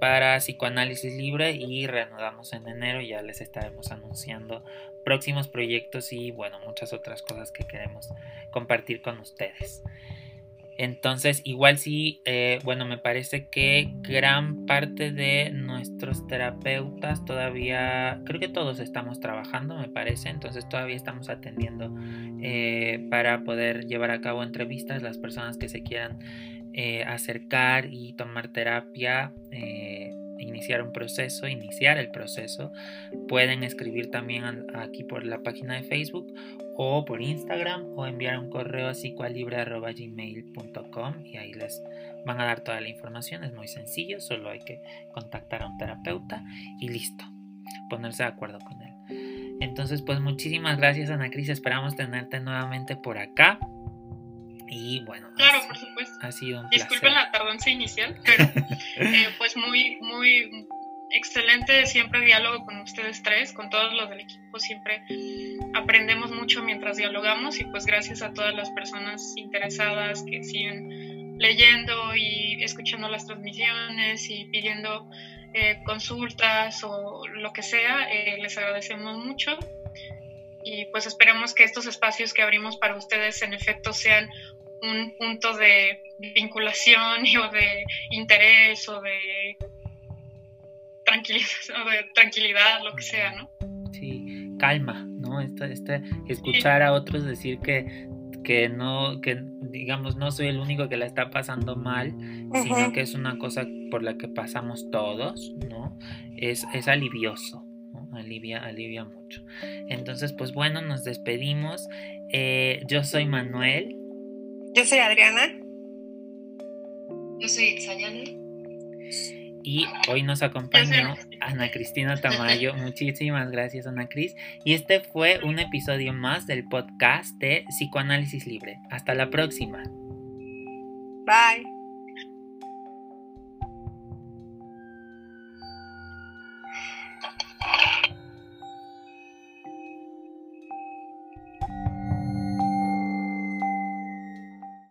para psicoanálisis libre y reanudamos en enero. Ya les estaremos anunciando próximos proyectos y bueno, muchas otras cosas que queremos compartir con ustedes. Entonces, igual sí, eh, bueno, me parece que gran parte de nuestros terapeutas todavía, creo que todos estamos trabajando, me parece, entonces todavía estamos atendiendo eh, para poder llevar a cabo entrevistas, las personas que se quieran eh, acercar y tomar terapia iniciar un proceso, iniciar el proceso, pueden escribir también aquí por la página de Facebook o por Instagram o enviar un correo a psicoalibre.gmail.com y ahí les van a dar toda la información. Es muy sencillo, solo hay que contactar a un terapeuta y listo, ponerse de acuerdo con él. Entonces, pues muchísimas gracias Ana Cris, esperamos tenerte nuevamente por acá. Y bueno, claro, por supuesto. Ha sido un Disculpen la tardanza inicial, pero (laughs) eh, pues muy, muy excelente siempre diálogo con ustedes tres, con todos los del equipo, siempre aprendemos mucho mientras dialogamos y pues gracias a todas las personas interesadas que siguen leyendo y escuchando las transmisiones y pidiendo eh, consultas o lo que sea, eh, les agradecemos mucho y pues esperemos que estos espacios que abrimos para ustedes en efecto sean un punto de vinculación (laughs) o de interés o de tranquilidad, o de tranquilidad, lo que sea, ¿no? Sí, calma, ¿no? Este, este, escuchar a otros decir que, que no, que digamos, no soy el único que la está pasando mal, sino que es una cosa por la que pasamos todos, ¿no? Es, es alivioso. Alivia, alivia mucho. Entonces, pues bueno, nos despedimos. Eh, yo soy Manuel. Yo soy Adriana. Yo soy Itzayana. Y hoy nos acompañó Ana Cristina Tamayo. (laughs) Muchísimas gracias, Ana Cris. Y este fue un episodio más del podcast de Psicoanálisis Libre. Hasta la próxima. Bye.